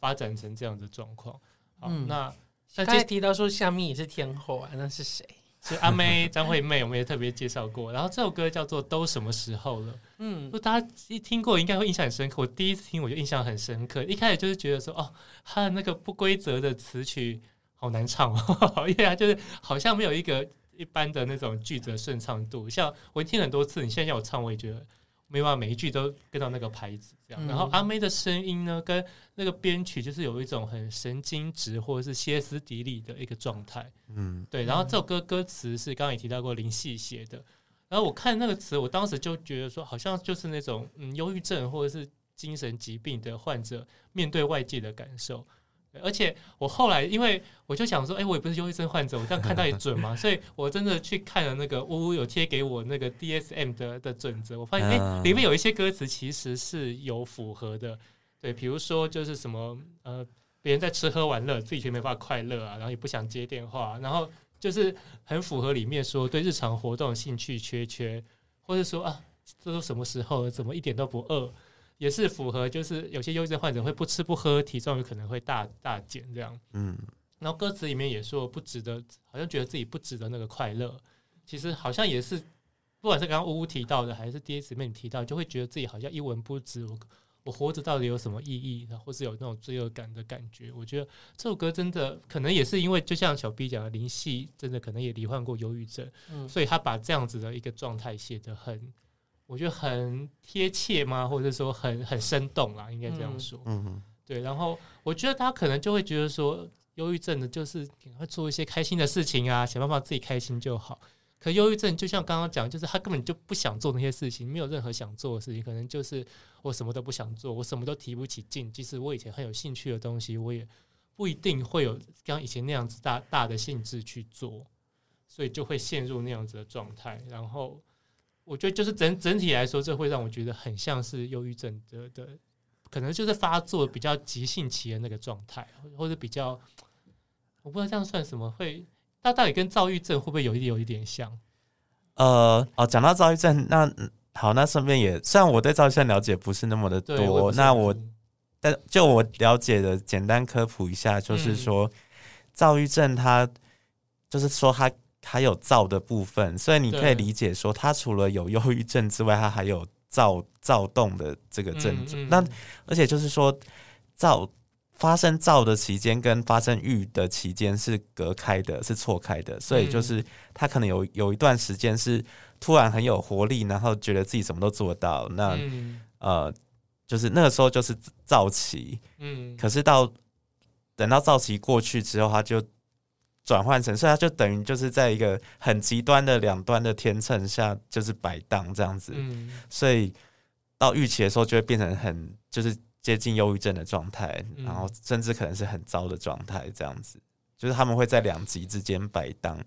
发展成这样的状况。好，那刚才提到说夏蜜也是天后啊，那是谁？是阿妹张惠妹，我们也特别介绍过。然后这首歌叫做《都什么时候了》，嗯，大家一听过应该会印象很深刻。我第一次听我就印象很深刻，一开始就是觉得说，哦，他的那个不规则的词曲好难唱哦，因为他就是好像没有一个一般的那种句子的顺畅度。像我听很多次，你现在叫我唱，我也觉得。没办法，每一句都跟到那个拍子这样。然后阿妹的声音呢，跟那个编曲就是有一种很神经质或者是歇斯底里的一个状态。嗯，对。然后这首歌歌词是刚刚也提到过林夕写的。然后我看那个词，我当时就觉得说，好像就是那种嗯，忧郁症或者是精神疾病的患者面对外界的感受。而且我后来，因为我就想说，哎、欸，我也不是忧郁症患者，我这样看到也准嘛，所以我真的去看了那个呜呜有贴给我那个 DSM 的的准则，我发现哎、欸，里面有一些歌词其实是有符合的，对，比如说就是什么呃，别人在吃喝玩乐，自己却没办法快乐啊，然后也不想接电话，然后就是很符合里面说对日常活动兴趣缺缺，或者说啊，这都什么时候了，怎么一点都不饿。也是符合，就是有些忧郁症患者会不吃不喝，体重有可能会大大减这样。嗯，然后歌词里面也说不值得，好像觉得自己不值得那个快乐。其实好像也是，不管是刚刚呜呜提到的，还是 DS 里面提到，就会觉得自己好像一文不值。我我活着到底有什么意义，或是有那种罪恶感的感觉。我觉得这首歌真的可能也是因为，就像小 B 讲的，林夕真的可能也罹患过忧郁症，嗯，所以他把这样子的一个状态写得很，我觉得很贴切吗？或者说很很生动啦，应该这样说。嗯嗯，对。然后我觉得他可能就会觉得说，忧郁症的就是会做一些开心的事情啊，想办法自己开心就好。可忧郁症就像刚刚讲，就是他根本就不想做那些事情，没有任何想做的事情，可能就是我什么都不想做，我什么都提不起劲。即使我以前很有兴趣的东西，我也不一定会有像以前那样子大大的兴致去做，所以就会陷入那样子的状态。然后我觉得，就是整整体来说，这会让我觉得很像是忧郁症的的，可能就是发作比较急性期的那个状态，或者比较，我不知道这样算什么会。它到底跟躁郁症会不会有一点有一点像？呃，哦，讲到躁郁症，那好，那顺便也，虽然我对躁郁症了解不是那么的多，那我但就我了解的简单科普一下，就是说，躁郁症它就是说它还有躁的部分，所以你可以理解说，他除了有忧郁症之外，他还有躁躁动的这个症状。那而且就是说躁。发生躁的期间跟发生郁的期间是隔开的，是错开的，所以就是他可能有有一段时间是突然很有活力，然后觉得自己什么都做到，那、嗯、呃，就是那个时候就是躁期，嗯，可是到等到躁期过去之后，他就转换成，所以它就等于就是在一个很极端的两端的天秤下，就是摆荡这样子，嗯，所以到预期的时候就会变成很就是。接近忧郁症的状态，然后甚至可能是很糟的状态，这样子，就是他们会在两极之间摆荡。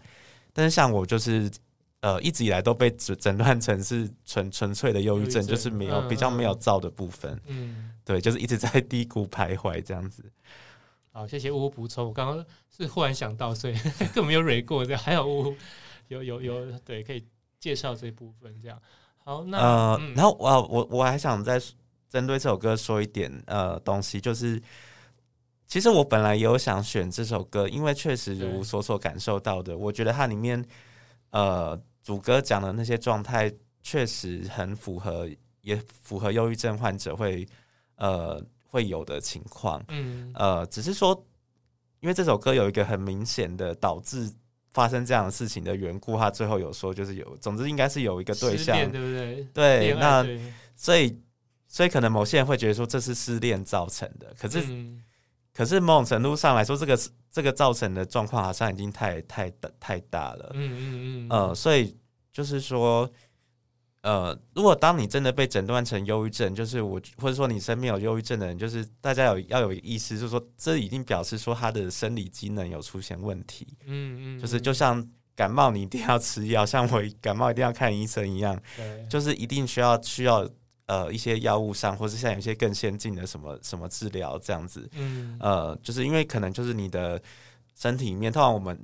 但是像我，就是呃一直以来都被诊诊断成是纯纯粹的忧郁症，就是没有比较没有躁的部分。嗯，对，就是一直在低谷徘徊这样子。好，谢谢呜呜补充。我刚刚是忽然想到，所以 根本没有蕊过，这样还有呜呜有有有对可以介绍这部分这样。好，那呃，然后我我我还想再。针对这首歌说一点呃东西，就是其实我本来也有想选这首歌，因为确实如所所感受到的，我觉得它里面呃主歌讲的那些状态确实很符合，也符合忧郁症患者会呃会有的情况。嗯，呃，只是说因为这首歌有一个很明显的导致发生这样的事情的缘故，他最后有说就是有，总之应该是有一个对象，对不对？对，那所以。所以可能某些人会觉得说这是失恋造成的，可是，嗯、可是某种程度上来说，这个这个造成的状况好像已经太太大太大了。嗯嗯嗯。呃，所以就是说，呃，如果当你真的被诊断成忧郁症，就是我或者说你身边有忧郁症的人，就是大家有要有意识，就是说这已经表示说他的生理机能有出现问题。嗯嗯。就是就像感冒你一定要吃药，像我感冒一定要看医生一样，对就是一定需要需要。呃，一些药物上，或是像有些更先进的什么什么治疗这样子，嗯，呃，就是因为可能就是你的身体里面，通常我们，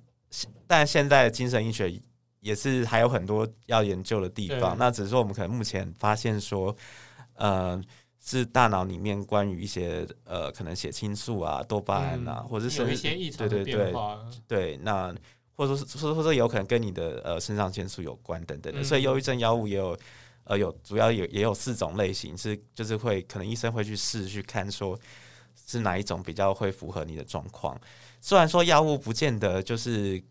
但现在精神医学也是还有很多要研究的地方。那只是说我们可能目前发现说，呃，是大脑里面关于一些呃，可能血清素啊、多巴胺啊，嗯、或者是有一些异常的变化，对对对，那或者说或者说有可能跟你的呃肾上腺素有关等等的，嗯、所以忧郁症药物也有。呃，有主要有也有四种类型，是就是会可能医生会去试去看，说是哪一种比较会符合你的状况。虽然说药物不见得就是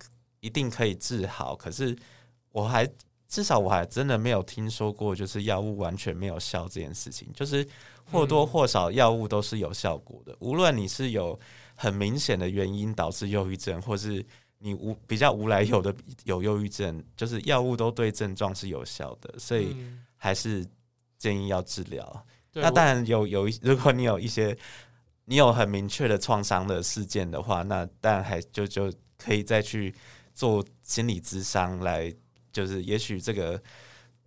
一定可以治好，可是我还至少我还真的没有听说过，就是药物完全没有效这件事情。就是或多或少药物都是有效果的，无论你是有很明显的原因导致忧郁症，或是。你无比较无来由的有忧郁症，就是药物都对症状是有效的，所以还是建议要治疗。嗯、那当然有有一，如果你有一些你有很明确的创伤的事件的话，那当然还就就可以再去做心理咨商来，就是也许这个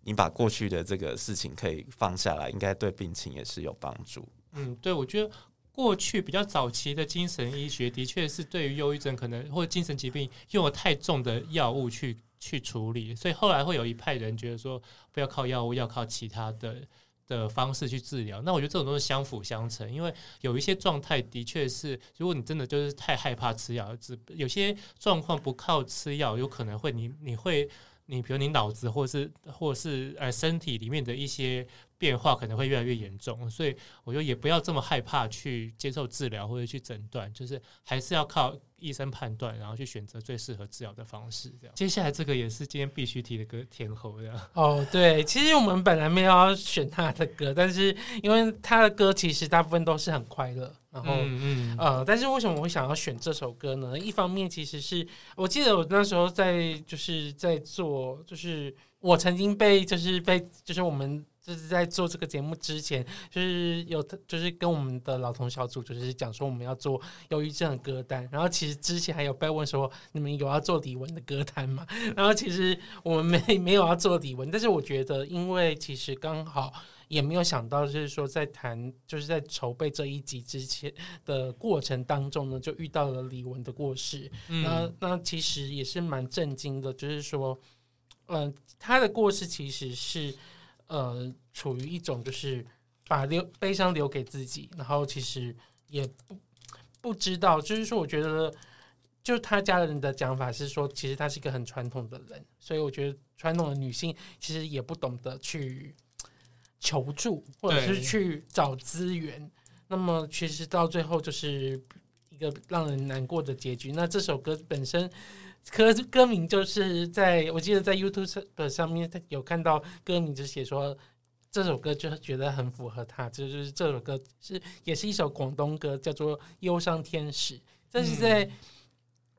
你把过去的这个事情可以放下来，应该对病情也是有帮助。嗯，对，我觉得。过去比较早期的精神医学的确是对于忧郁症可能或精神疾病用了太重的药物去去处理，所以后来会有一派人觉得说不要靠药物，要靠其他的的方式去治疗。那我觉得这种都是相辅相成，因为有一些状态的确是，如果你真的就是太害怕吃药，有些状况不靠吃药，有可能会你你会。你比如你脑子或是或是呃身体里面的一些变化可能会越来越严重，所以我觉得也不要这么害怕去接受治疗或者去诊断，就是还是要靠医生判断，然后去选择最适合治疗的方式。这样，接下来这个也是今天必须提的歌天后这样。哦，对，其实我们本来没有要选他的歌，但是因为他的歌其实大部分都是很快乐，然后嗯，嗯呃，但是为什么我会想要选这首歌呢？一方面其实是我记得我那时候在就是在做，就是我曾经被就是被就是我们。就是在做这个节目之前，就是有就是跟我们的老同小组就是讲说我们要做忧郁症的歌单，然后其实之前还有被问说你们有要做李玟的歌单吗？然后其实我们没 没有要做李玟，但是我觉得因为其实刚好也没有想到，就是说在谈就是在筹备这一集之前的过程当中呢，就遇到了李玟的过世，嗯、那那其实也是蛮震惊的，就是说，嗯、呃，他的过世其实是。呃，处于一种就是把留悲伤留给自己，然后其实也不不知道，就是说，我觉得就他家人的讲法是说，其实他是一个很传统的人，所以我觉得传统的女性其实也不懂得去求助，或者是去找资源，那么其实到最后就是一个让人难过的结局。那这首歌本身。歌歌名就是在我记得在 YouTube 上面有看到歌名，就写说这首歌就觉得很符合他，就是这首歌是也是一首广东歌，叫做《忧伤天使》。这是在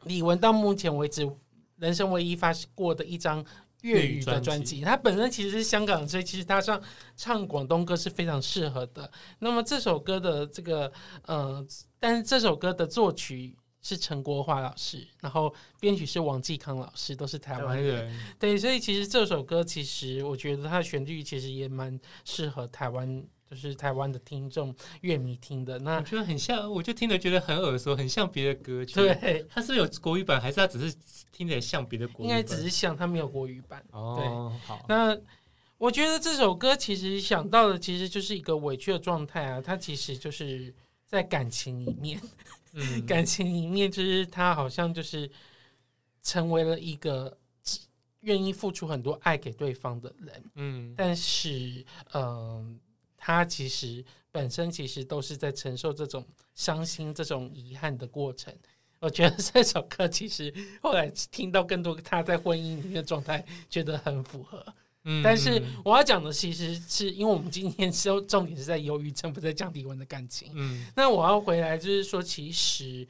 李玟到目前为止人生唯一发过的一张粤语的专辑。他本身其实是香港，所以其实他唱唱广东歌是非常适合的。那么这首歌的这个呃，但是这首歌的作曲。是陈国华老师，然后编曲是王继康老师，都是台湾人。对，所以其实这首歌，其实我觉得它的旋律其实也蛮适合台湾，就是台湾的听众乐迷听的。那我觉得很像，我就听着觉得很耳熟，很像别的歌曲。对，它是有国语版，还是它只是听起来像别的国语版？应该只是像，它没有国语版。哦，对好。那我觉得这首歌其实想到的，其实就是一个委屈的状态啊。它其实就是在感情里面。嗯、感情里面，就是他好像就是成为了一个愿意付出很多爱给对方的人，嗯，但是，嗯、呃，他其实本身其实都是在承受这种伤心、这种遗憾的过程。我觉得这首歌其实后来听到更多他在婚姻里面的状态，觉得很符合。嗯，但是我要讲的其实是因为我们今天是重点是在忧郁症，不在讲李玟的感情。嗯，那我要回来就是说，其实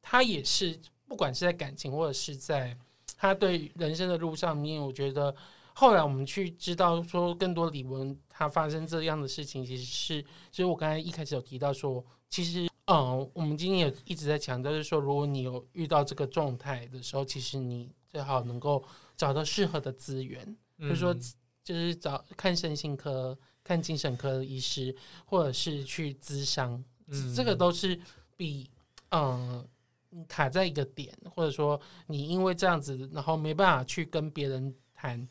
他也是不管是在感情或者是在他对人生的路上面，我觉得后来我们去知道说更多李玟他发生这样的事情，其实是就是我刚才一开始有提到说，其实嗯，我们今天也一直在强调，就是说如果你有遇到这个状态的时候，其实你最好能够找到适合的资源。比如说，就是找看身心科、看精神科的医师，或者是去咨商，嗯、这个都是比嗯卡在一个点，或者说你因为这样子，然后没办法去跟别人谈，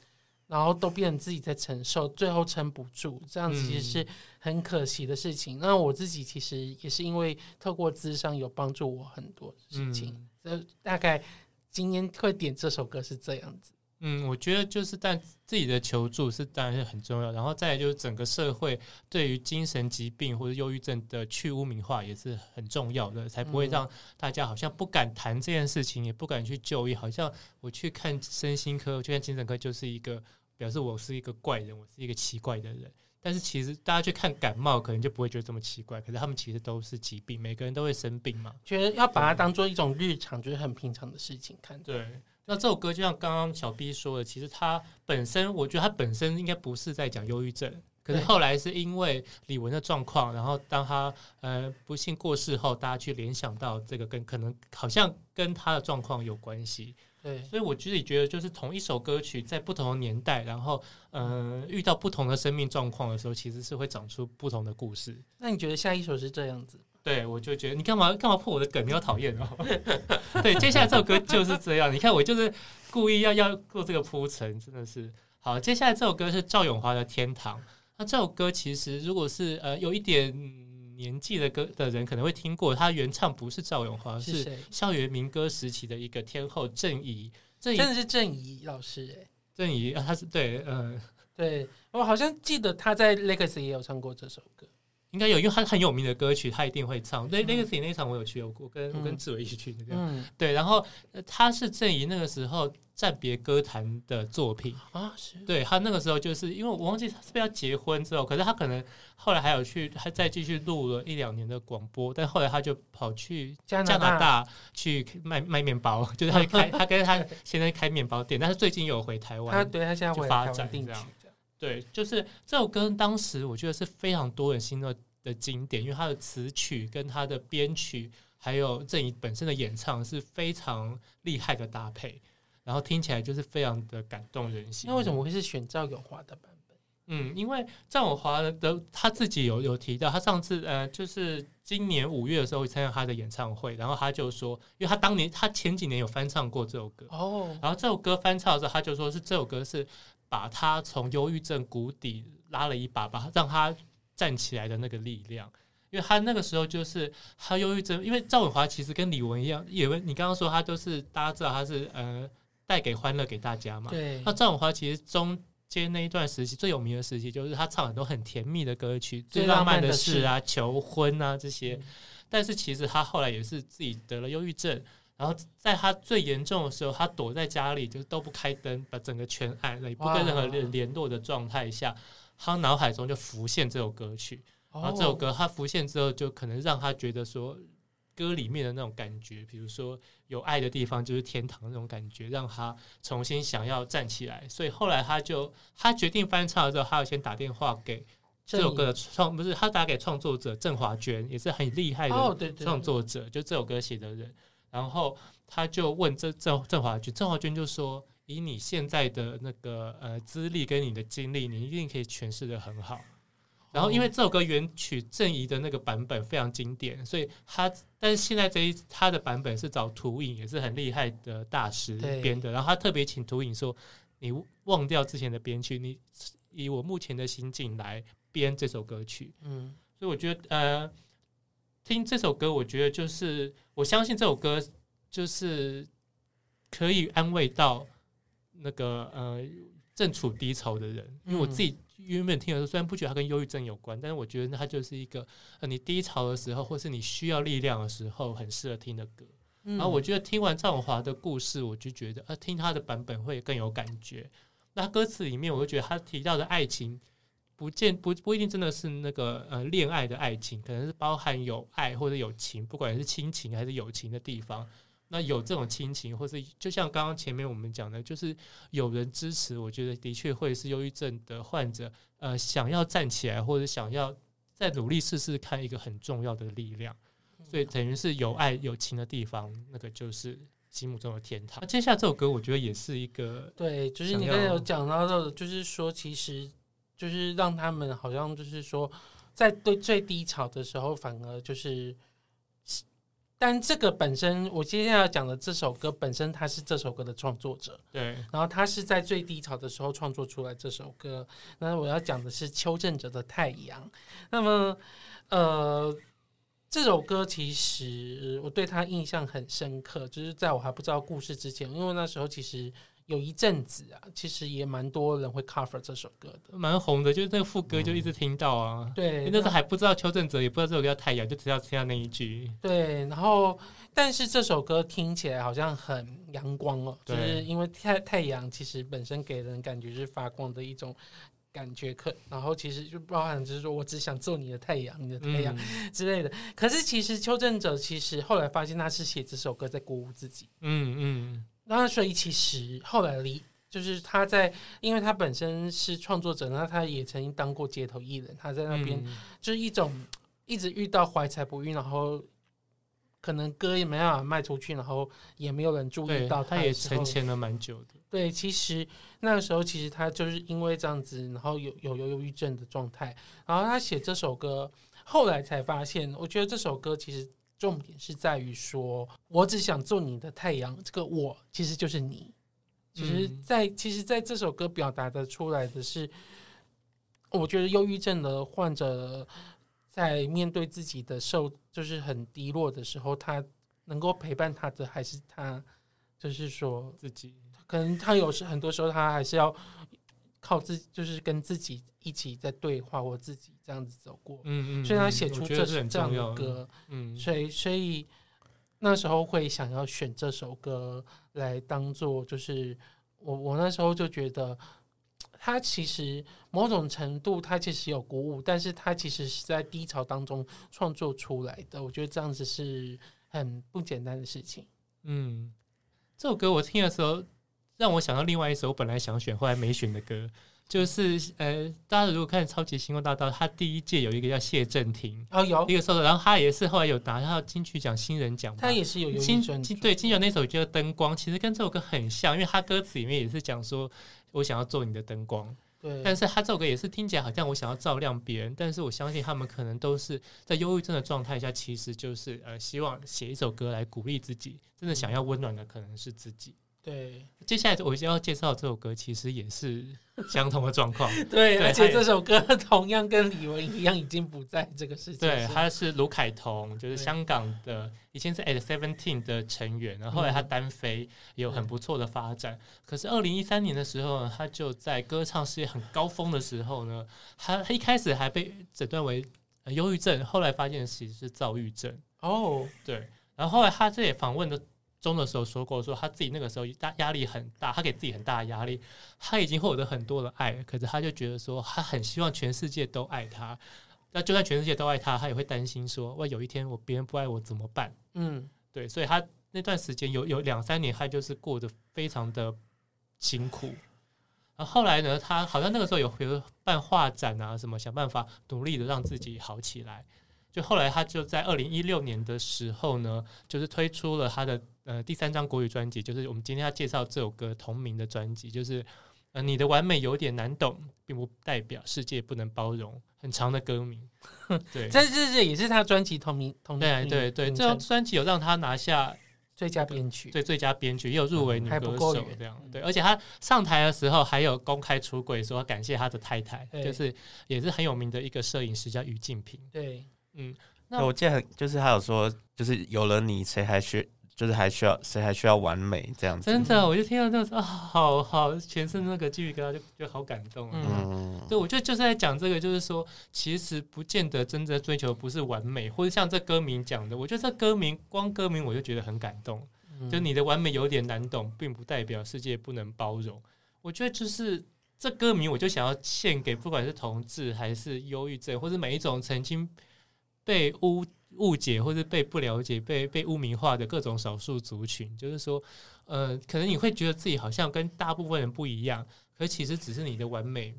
然后都变成自己在承受，最后撑不住，这样子其实是很可惜的事情。嗯、那我自己其实也是因为透过咨商有帮助我很多事情，嗯、所以大概今天会点这首歌是这样子。嗯，我觉得就是但自己的求助是当然是很重要，然后再来就是整个社会对于精神疾病或者忧郁症的去污名化也是很重要的，才不会让大家好像不敢谈这件事情，也不敢去就医，好像我去看身心科，我去看精神科就是一个表示我是一个怪人，我是一个奇怪的人。但是其实大家去看感冒，可能就不会觉得这么奇怪，可是他们其实都是疾病，每个人都会生病嘛。觉得要把它当做一种日常，就是很平常的事情看。对。那这首歌就像刚刚小 B 说的，其实它本身，我觉得它本身应该不是在讲忧郁症，可是后来是因为李玟的状况，然后当他呃不幸过世后，大家去联想到这个跟可能好像跟他的状况有关系。对，所以我自己觉得，就是同一首歌曲在不同的年代，然后呃遇到不同的生命状况的时候，其实是会长出不同的故事。那你觉得下一首是这样子？对，我就觉得你干嘛干嘛破我的梗？你好讨厌哦！对，接下来这首歌就是这样。你看，我就是故意要要做这个铺陈，真的是好。接下来这首歌是赵咏华的《天堂》。那这首歌其实如果是呃有一点年纪的歌的人可能会听过，他原唱不是赵咏华，是校园民歌时期的一个天后郑怡。郑怡真的是郑怡老师哎、欸。郑怡啊，他是对，嗯，对我好像记得他在 Legacy 也有唱过这首歌。应该有，因为他很有名的歌曲，他一定会唱。对，那个那一场我有去，我跟我跟志伟一起去对。然后他是郑怡那个时候暂别歌坛的作品。啊，对他那个时候就是因为我忘记他是不是要结婚之后，可是他可能后来还有去，还再继续录了一两年的广播，但后来他就跑去加拿大去卖卖面包，就是他开他跟他现在开面包店，但是最近有回台湾，他对他现在回发展这样。对，就是这首歌，当时我觉得是非常多人心中的经典，因为它的词曲跟它的编曲，还有郑怡本身的演唱是非常厉害的搭配，然后听起来就是非常的感动人心。那为什么会是选赵咏华的版本？嗯，因为赵咏华的他自己有有提到，他上次呃，就是今年五月的时候会参加他的演唱会，然后他就说，因为他当年他前几年有翻唱过这首歌哦，然后这首歌翻唱的时候，他就说是这首歌是。把他从忧郁症谷底拉了一把，把他让他站起来的那个力量，因为他那个时候就是他忧郁症，因为赵伟华其实跟李玟一样，以为你刚刚说他都是大家知道他是呃带给欢乐给大家嘛，对。那赵伟华其实中间那一段时期最有名的时期，就是他唱很多很甜蜜的歌曲，最浪漫的事啊，求婚啊这些，嗯、但是其实他后来也是自己得了忧郁症。然后在他最严重的时候，他躲在家里，就是都不开灯，把整个全暗了，也不跟任何人联络的状态下，他脑海中就浮现这首歌曲。然后这首歌他浮现之后，就可能让他觉得说，歌里面的那种感觉，比如说有爱的地方就是天堂那种感觉，让他重新想要站起来。所以后来他就他决定翻唱的时候，他要先打电话给这首歌的创，不是他打给创作者郑华娟，也是很厉害的创作者，就这首歌写的人。然后他就问郑郑郑华娟，郑华娟就说：“以你现在的那个呃资历跟你的经历，你一定可以诠释的很好。”然后因为这首歌原曲郑怡的那个版本非常经典，所以他但是现在这一他的版本是找图影，也是很厉害的大师编的。然后他特别请图影说：“你忘掉之前的编曲，你以我目前的心境来编这首歌曲。”嗯，所以我觉得呃。听这首歌，我觉得就是我相信这首歌就是可以安慰到那个呃正处低潮的人，因为我自己原本听的时候，虽然不觉得它跟忧郁症有关，但是我觉得它就是一个呃你低潮的时候，或是你需要力量的时候，很适合听的歌。然后我觉得听完赵永华的故事，我就觉得呃听他的版本会更有感觉。那歌词里面，我就觉得他提到的爱情。不见不不一定真的是那个呃恋爱的爱情，可能是包含有爱或者有情，不管是亲情还是友情的地方。那有这种亲情，或是就像刚刚前面我们讲的，就是有人支持，我觉得的确会是忧郁症的患者呃想要站起来，或者想要再努力试试看一个很重要的力量。所以等于是有爱有情的地方，那个就是心目中的天堂。那接下来这首歌，我觉得也是一个对，就是你刚才有讲到的，就是说其实。就是让他们好像就是说，在对最低潮的时候，反而就是，但这个本身，我接下来要讲的这首歌本身，他是这首歌的创作者，对，然后他是在最低潮的时候创作出来这首歌。那我要讲的是邱振哲的《太阳》。那么，呃，这首歌其实我对他印象很深刻，就是在我还不知道故事之前，因为那时候其实。有一阵子啊，其实也蛮多人会 cover 这首歌的，蛮红的。就是那个副歌就一直听到啊，嗯、对，那时候还不知道邱振哲，也不知道这首歌叫太阳，就只要听到那一句。对，然后但是这首歌听起来好像很阳光哦，就是因为太太阳其实本身给人感觉是发光的一种感觉，可然后其实就包含就是说我只想做你的太阳，你的太阳之类的。嗯、可是其实邱振哲其实后来发现他是写这首歌在鼓舞自己，嗯嗯。那所以其实后来离就是他在，因为他本身是创作者，那他也曾经当过街头艺人，他在那边就是一种一直遇到怀才不遇，然后可能歌也没办法卖出去，然后也没有人注意到他，他也沉潜了蛮久的。对，其实那个时候其实他就是因为这样子，然后有有有忧郁症的状态，然后他写这首歌，后来才发现，我觉得这首歌其实。重点是在于说，我只想做你的太阳。这个我其实就是你。其实在，在其实，在这首歌表达的出来的是，我觉得忧郁症的患者在面对自己的受，就是很低落的时候，他能够陪伴他的还是他，就是说自己，可能他有时很多时候他还是要靠自己，就是跟自己一起在对话，或自己这样子走过。嗯嗯，所以他写出这这这样的歌，嗯，所以所以那时候会想要选这首歌来当做，就是我我那时候就觉得。他其实某种程度，他其实有鼓舞，但是他其实是在低潮当中创作出来的。我觉得这样子是很不简单的事情。嗯，这首歌我听的时候，让我想到另外一首我本来想选后来没选的歌，就是呃，大家如果看《超级星光大道》，他第一届有一个叫谢震廷，哦，有一个歌手，然后他也是后来有拿到金曲奖新人奖，他也是有金金对金曲奖那首叫《灯光》，其实跟这首歌很像，因为他歌词里面也是讲说。我想要做你的灯光，对。但是他这首歌也是听起来好像我想要照亮别人，但是我相信他们可能都是在忧郁症的状态下，其实就是呃希望写一首歌来鼓励自己，真的想要温暖的可能是自己。对。接下来我就要介绍这首歌，其实也是。相同的状况，对，而且这首歌同样跟李玟一样，已经不在这个世界。对，他是卢凯彤，就是香港的，以前是 At Seventeen 的成员，然后后来他单飞，有很不错的发展。可是二零一三年的时候呢，他就在歌唱事业很高峰的时候呢，他他一开始还被诊断为忧郁症，后来发现其实是躁郁症。哦，对，然后后来他这也访问的。中的时候说过，说他自己那个时候大压力很大，他给自己很大的压力，他已经获得很多的爱，可是他就觉得说他很希望全世界都爱他，那就算全世界都爱他，他也会担心说，哇，有一天我别人不爱我怎么办？嗯，对，所以他那段时间有有两三年，他就是过得非常的辛苦。然后后来呢，他好像那个时候有比如办画展啊什么，想办法努力的让自己好起来。就后来他就在二零一六年的时候呢，就是推出了他的呃第三张国语专辑，就是我们今天要介绍这首歌同名的专辑，就是呃你的完美有点难懂，并不代表世界不能包容，很长的歌名。对，这这这也是他专辑同名同名。对对对，这张专辑有让他拿下最佳编曲，对最佳编曲也有入围女歌手这样。嗯、对，而且他上台的时候还有公开出柜，说感谢他的太太，就是也是很有名的一个摄影师叫于静平。对。嗯，那我记得就是他有说，就是有了你，谁还需，就是还需要，谁还需要完美这样子。真的，我就听到那个啊，好好，全身那个鸡皮疙瘩就就好感动。嗯，对，我觉得就是在讲这个，就是说，其实不见得真正追求不是完美，或者像这歌名讲的，我觉得这歌名光歌名我就觉得很感动。嗯，就你的完美有点难懂，并不代表世界不能包容。我觉得就是这歌名，我就想要献给不管是同志还是忧郁症，或者每一种曾经。被误误解或者被不了解、被被污名化的各种少数族群，就是说，呃，可能你会觉得自己好像跟大部分人不一样，可其实只是你的完美，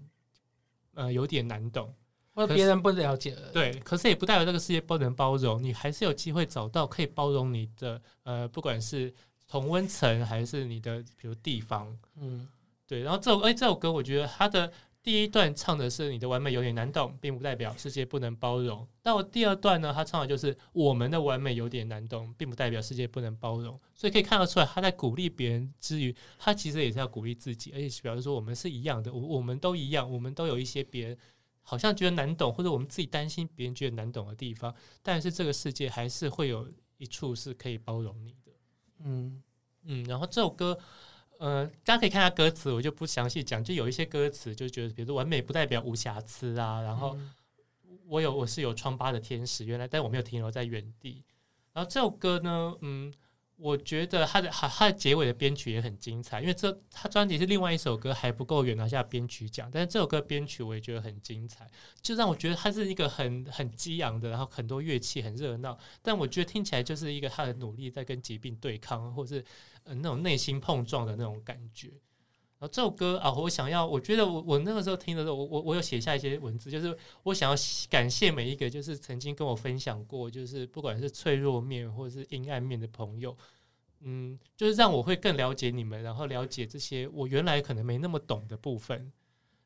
呃，有点难懂，或者别人不了解了。对，可是也不代表这个世界不能包容，你还是有机会找到可以包容你的，呃，不管是同温层还是你的，比如地方，嗯，对。然后这首哎，这首歌我觉得它的。第一段唱的是你的完美有点难懂，并不代表世界不能包容。那我第二段呢，他唱的就是我们的完美有点难懂，并不代表世界不能包容。所以可以看得出来，他在鼓励别人之余，他其实也是要鼓励自己，而且表示说我们是一样的，我我们都一样，我们都有一些别人好像觉得难懂，或者我们自己担心别人觉得难懂的地方。但是这个世界还是会有一处是可以包容你的。嗯嗯，然后这首歌。呃，大家可以看下歌词，我就不详细讲。就有一些歌词，就觉得，比如说完美不代表无瑕疵啊。然后我有我是有疮疤的天使，原来，但我没有停留在原地。然后这首歌呢，嗯。我觉得他的他他的结尾的编曲也很精彩，因为这他专辑是另外一首歌还不够远拿下编曲奖，但是这首歌编曲我也觉得很精彩，就让我觉得他是一个很很激昂的，然后很多乐器很热闹，但我觉得听起来就是一个他的努力在跟疾病对抗，或是呃那种内心碰撞的那种感觉。这首歌啊，我想要，我觉得我我那个时候听的时候，我我我有写下一些文字，就是我想要感谢每一个就是曾经跟我分享过，就是不管是脆弱面或是阴暗面的朋友，嗯，就是让我会更了解你们，然后了解这些我原来可能没那么懂的部分，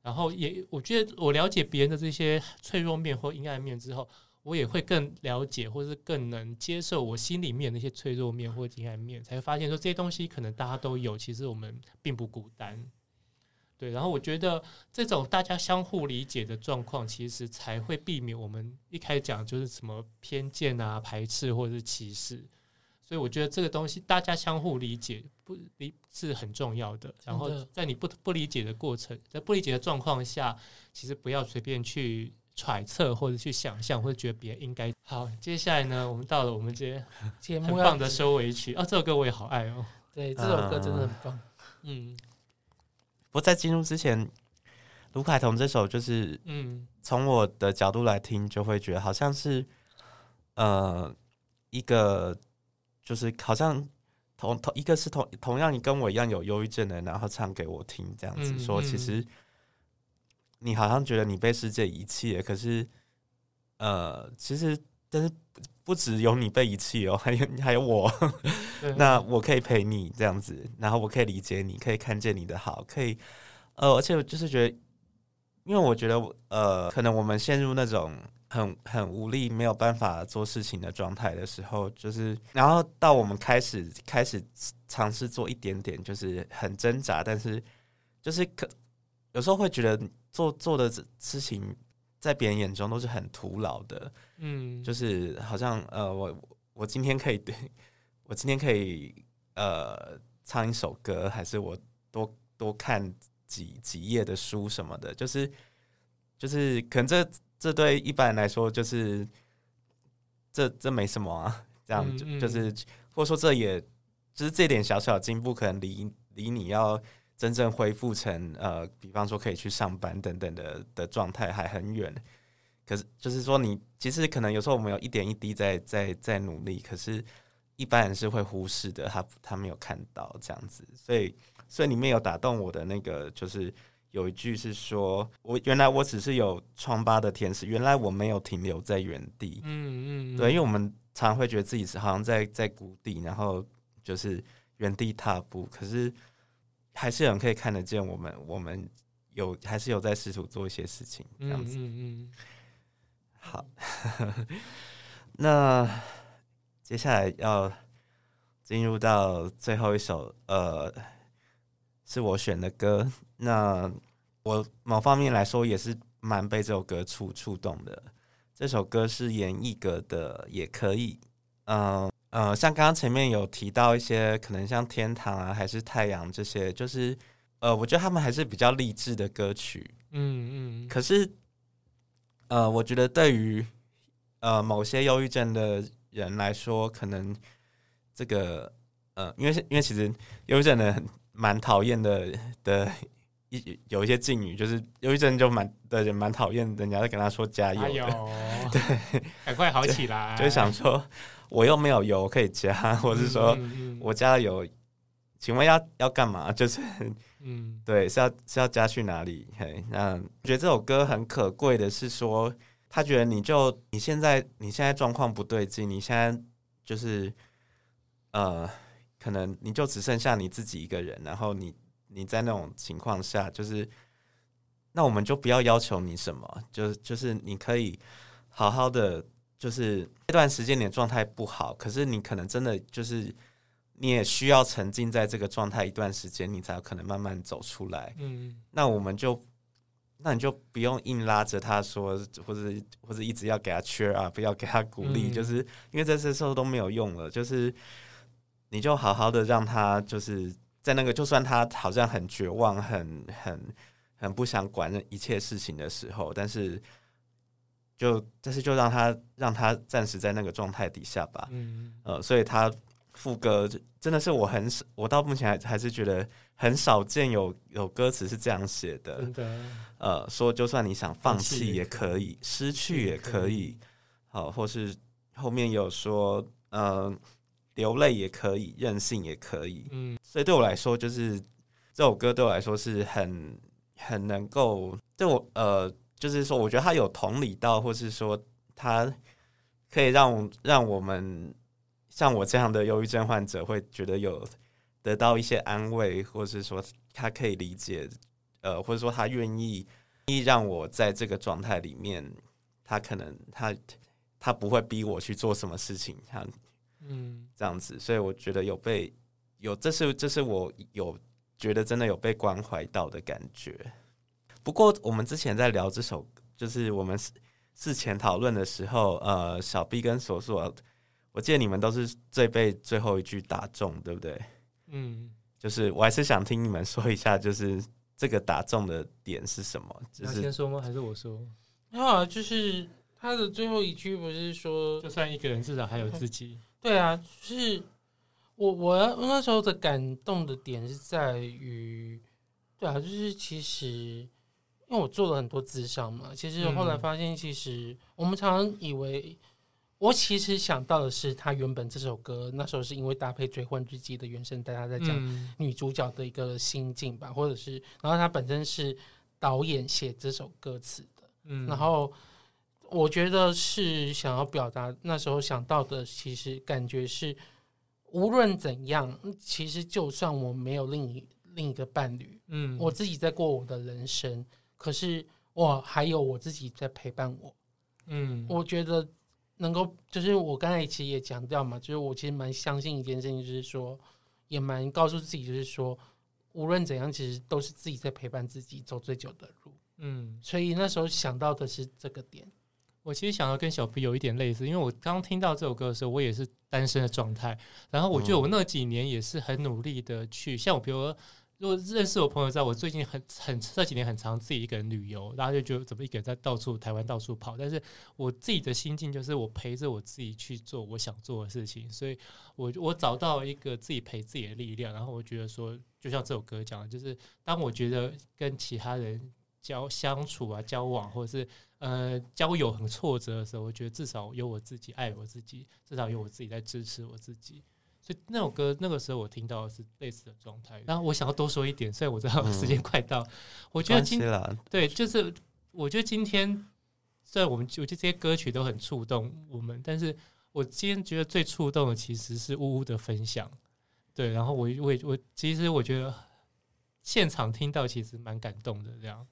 然后也我觉得我了解别人的这些脆弱面或阴暗面之后。我也会更了解，或是更能接受我心里面那些脆弱面或阴暗面，才会发现说这些东西可能大家都有，其实我们并不孤单。对，然后我觉得这种大家相互理解的状况，其实才会避免我们一开始讲就是什么偏见啊、排斥或者是歧视。所以我觉得这个东西大家相互理解不理是很重要的。然后在你不不理解的过程，在不理解的状况下，其实不要随便去揣测或者去想象，或者觉得别人应该好。接下来呢，我们到了我们这些 节目很棒的收尾曲哦，这首歌我也好爱哦。对，这首歌真的很棒。嗯，不过在进入之前，卢凯彤这首就是嗯，从我的角度来听，就会觉得好像是呃一个。就是好像同同一个是同同样你跟我一样有忧郁症的人，然后唱给我听这样子，嗯、说其实你好像觉得你被世界遗弃了，可是呃，其实但是不只有你被遗弃哦，还有还有我，那我可以陪你这样子，然后我可以理解你，可以看见你的好，可以呃，而且我就是觉得，因为我觉得呃，可能我们陷入那种。很很无力，没有办法做事情的状态的时候，就是，然后到我们开始开始尝试做一点点，就是很挣扎，但是就是可有时候会觉得做做的事情在别人眼中都是很徒劳的，嗯，就是好像呃，我我今天可以对我今天可以呃唱一首歌，还是我多多看几几页的书什么的，就是就是可能这。这对一般人来说，就是这这没什么啊，这样就、嗯嗯、就是，或者说这也就是这点小小进步，可能离离你要真正恢复成呃，比方说可以去上班等等的的状态还很远。可是就是说，你其实可能有时候我们有一点一滴在在在努力，可是一般人是会忽视的，他他没有看到这样子，所以所以里面有打动我的那个就是。有一句是说，我原来我只是有疮疤的天使，原来我没有停留在原地。嗯嗯，对，因为我们常常会觉得自己是好像在在谷底，然后就是原地踏步，可是还是有人可以看得见我们，我们有还是有在试图做一些事情，这样子。嗯嗯，好，那接下来要进入到最后一首，呃。是我选的歌，那我某方面来说也是蛮被这首歌触触动的。这首歌是严艺格的，也可以，嗯呃，像刚刚前面有提到一些，可能像天堂啊，还是太阳这些，就是呃，我觉得他们还是比较励志的歌曲，嗯嗯。可是，呃，我觉得对于呃某些忧郁症的人来说，可能这个呃，因为因为其实忧郁症的。蛮讨厌的的一有一些敬语，就是忧郁症就蛮的人蛮讨厌人家在跟他说加油，对，赶快好起来，就，就想说我又没有油可以加，或是说我加了油，请问要要干嘛？就是嗯，对，是要是要加去哪里？嘿，那我觉得这首歌很可贵的是说，他觉得你就你现在你现在状况不对劲，你现在就是呃。可能你就只剩下你自己一个人，然后你你在那种情况下，就是那我们就不要要求你什么，就就是你可以好好的，就是这段时间你的状态不好，可是你可能真的就是你也需要沉浸在这个状态一段时间，你才有可能慢慢走出来。嗯，那我们就那你就不用硬拉着他说，或者或者一直要给他 cheer up，不要给他鼓励，嗯，就是因为这些时候都没有用了，就是。你就好好的让他，就是在那个，就算他好像很绝望、很很很不想管一切事情的时候，但是就但是就让他让他暂时在那个状态底下吧。嗯，呃，所以他副歌真的是我很少，我到目前还还是觉得很少见有有歌词是这样写的。的，呃，说就算你想放弃也可以，失去也可以，好，或是后面有说，呃。流泪也可以，任性也可以。嗯，所以对我来说，就是这首歌对我来说是很很能够对我呃，就是说，我觉得他有同理到，或是说他可以让让我们像我这样的忧郁症患者会觉得有得到一些安慰，或是说他可以理解，呃，或者说他愿意愿意让我在这个状态里面，他可能他他不会逼我去做什么事情，他。嗯，这样子，所以我觉得有被有，这是这是我有觉得真的有被关怀到的感觉。不过我们之前在聊这首，就是我们事前讨论的时候，呃，小 B 跟索索，我我记得你们都是最被最后一句打中，对不对？嗯，就是我还是想听你们说一下，就是这个打中的点是什么？就是你先说吗？还是我说？没有啊，就是他的最后一句不是说，就算一个人，至少还有自己。对啊，就是我我那时候的感动的点是在于，对啊，就是其实。因为我做了很多咨商嘛，其实后来发现，其实我们常常以为，我其实想到的是，他原本这首歌那时候是因为搭配《追魂日记》的原声，带，他在讲女主角的一个心境吧，或者是，然后他本身是导演写这首歌词的，嗯，然后我觉得是想要表达那时候想到的，其实感觉是无论怎样，其实就算我没有另一另一个伴侣，嗯，我自己在过我的人生。可是我还有我自己在陪伴我，嗯，我觉得能够就是我刚才其实也强调嘛，就是我其实蛮相信一件事情，就是说也蛮告诉自己，就是说无论怎样，其实都是自己在陪伴自己走最久的路，嗯，所以那时候想到的是这个点。我其实想要跟小 P 有一点类似，因为我刚听到这首歌的时候，我也是单身的状态，然后我觉得我那几年也是很努力的去，像我比如说。如果认识我朋友，在我最近很很这几年很常自己一个人旅游，大家就觉得怎么一个人在到处台湾到处跑。但是我自己的心境就是我陪着我自己去做我想做的事情，所以我我找到一个自己陪自己的力量。然后我觉得说，就像这首歌讲的，就是当我觉得跟其他人交相处啊、交往，或者是呃交友很挫折的时候，我觉得至少有我自己爱我自己，至少有我自己在支持我自己。所以那首歌那个时候我听到的是类似的状态，然后我想要多说一点，所以我知道时间快到，嗯、我觉得今对就是我觉得今天虽然我们我觉得这些歌曲都很触动我们，但是我今天觉得最触动的其实是呜呜的分享，对，然后我我我其实我觉得现场听到其实蛮感动的这样，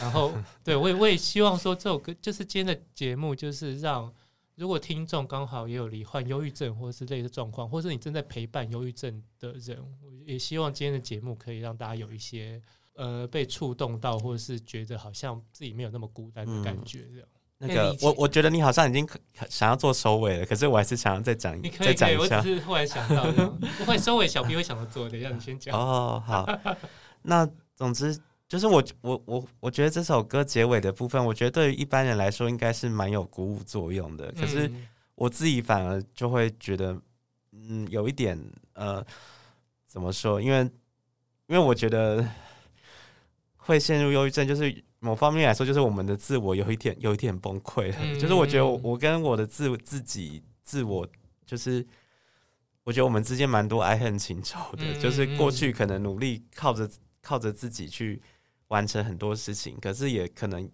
然后对我也我也希望说这首歌就是今天的节目就是让。如果听众刚好也有罹患忧郁症或者是类似状况，或是你正在陪伴忧郁症的人，我也希望今天的节目可以让大家有一些呃被触动到，或者是觉得好像自己没有那么孤单的感觉。这样，嗯、那个我我觉得你好像已经想要做收尾了，可是我还是想要再讲一再讲一下。我只是忽然想到，不会收尾，小 B 会想着做的，等一下你先讲。哦，好，那总之。就是我我我我觉得这首歌结尾的部分，我觉得对于一般人来说应该是蛮有鼓舞作用的。可是我自己反而就会觉得，嗯，有一点呃，怎么说？因为因为我觉得会陷入忧郁症，就是某方面来说，就是我们的自我有一点有一点崩溃了。就是我觉得我跟我的自自己自我，就是我觉得我们之间蛮多爱恨情仇的。就是过去可能努力靠着靠着自己去。完成很多事情，可是也可能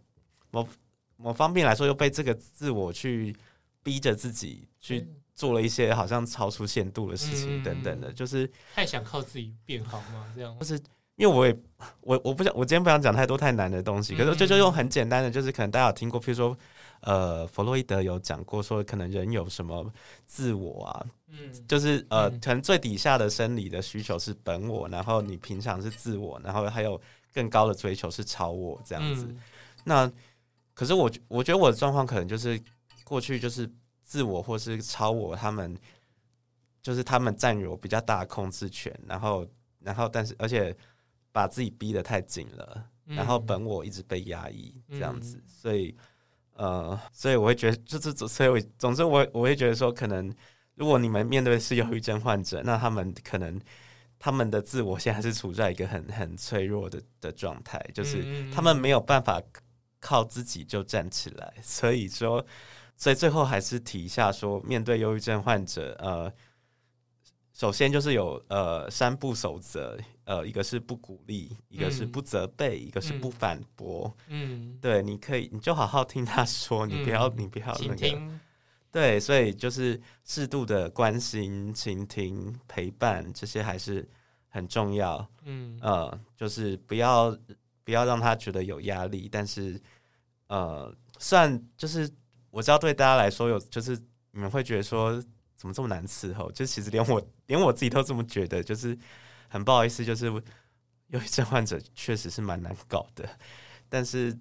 某某方面来说，又被这个自我去逼着自己去做了一些好像超出限度的事情，等等的，就是太想靠自己变好吗？这样，就是因为我也我我不想我今天不想讲太多太难的东西，可是就就用很简单的，就是可能大家有听过，譬如说呃，弗洛伊德有讲过说，可能人有什么自我啊，嗯，就是呃，可能最底下的生理的需求是本我，然后你平常是自我，然后还有。更高的追求是超我这样子，嗯、那可是我我觉得我的状况可能就是过去就是自我或是超我，他们就是他们占有比较大的控制权，然后然后但是而且把自己逼得太紧了，嗯、然后本我一直被压抑这样子，嗯、所以呃，所以我会觉得就是所以我总之我我会觉得说，可能如果你们面对的是忧郁症患者，那他们可能。他们的自我现在是处在一个很很脆弱的的状态，就是他们没有办法靠自己就站起来，所以说，所以最后还是提一下说，面对忧郁症患者，呃，首先就是有呃三不守则，呃，一个是不鼓励，一个是不责备，一个是不反驳。嗯，对，你可以，你就好好听他说，你不要，你不要那个。对，所以就是适度的关心、倾听、陪伴，这些还是很重要。嗯，呃，就是不要不要让他觉得有压力，但是呃，算就是我知道对大家来说有，就是你们会觉得说怎么这么难伺候？就其实连我连我自己都这么觉得，就是很不好意思，就是忧郁症患者确实是蛮难搞的。但是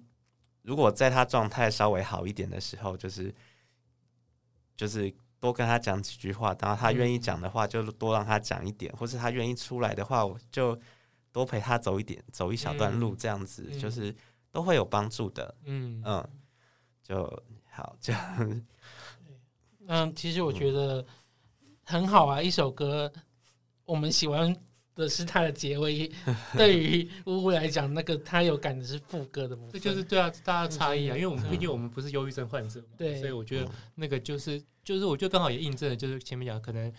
如果在他状态稍微好一点的时候，就是。就是多跟他讲几句话，然后他愿意讲的话就多让他讲一点，或是他愿意出来的话，我就多陪他走一点，走一小段路，这样子、嗯、就是都会有帮助的。嗯嗯，就好，这样。嗯，其实我觉得很好啊，一首歌，我们喜欢的是他的结尾。对于乌乌来讲，那个他有感的是副歌的部分，这就是对啊，大家差异啊。因为我们毕竟我们不是忧郁症患者嘛，对，所以我觉得那个就是就是，我觉得刚好也印证了，就是前面讲，可能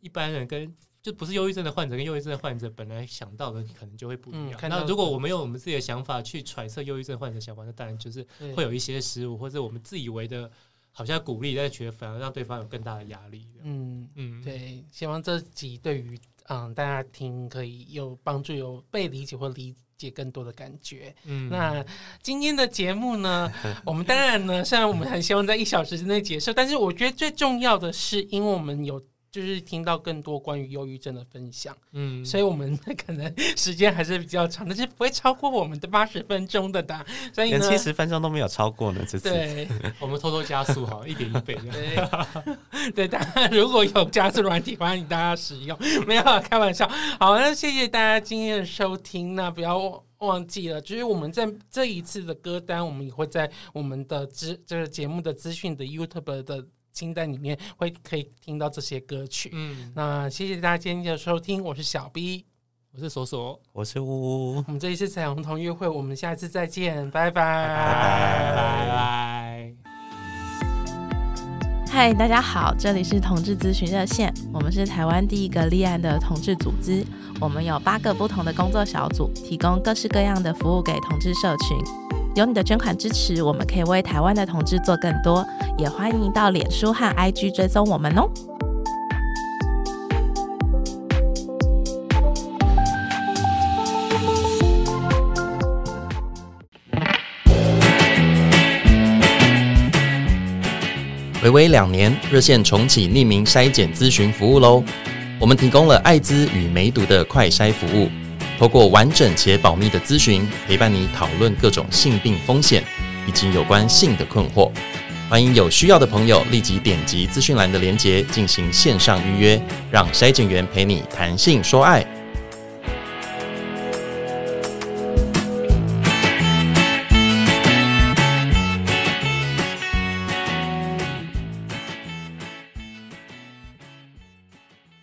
一般人跟就不是忧郁症的患者跟忧郁症的患者本来想到的可能就会不一样。那、嗯、如果我们用我们自己的想法去揣测忧郁症患者想法，那当然就是会有一些失误，或者我们自以为的。好像鼓励，但觉得反而让对方有更大的压力。嗯嗯，对，希望这集对于嗯大家听可以有帮助，有被理解或理解更多的感觉。嗯，那今天的节目呢，我们当然呢，虽然我们很希望在一小时之内结束，但是我觉得最重要的是，因为我们有。就是听到更多关于忧郁症的分享，嗯，所以我们 可能时间还是比较长，但是不会超过我们的八十分钟的的，所以呢，连七十分钟都没有超过呢。这次对，我们偷偷加速好，一点一倍。对，对，大家如果有加速软体，欢迎大家使用，没有开玩笑。好，那谢谢大家今天的收听，那不要忘记了，就是我们在这一次的歌单，我们也会在我们的资就是节目的资讯的 YouTube 的。清单里面会可以听到这些歌曲。嗯，那谢谢大家今天的收听，我是小 B，我是索索，我是呜。呜。我们这一次彩虹同乐会，我们下次再见，拜拜。拜拜。嗨，大家好，这里是同志咨询热线，我们是台湾第一个立案的同志组织，我们有八个不同的工作小组，提供各式各样的服务给同志社群。有你的捐款支持，我们可以为台湾的同志做更多。也欢迎到脸书和 IG 追踪我们哦。睽违两年，热线重启匿名筛检咨询服务喽！我们提供了艾滋与梅毒的快筛服务。透过完整且保密的咨询，陪伴你讨论各种性病风险以及有关性的困惑。欢迎有需要的朋友立即点击资讯栏的链接进行线上预约，让筛检员陪你谈性说爱。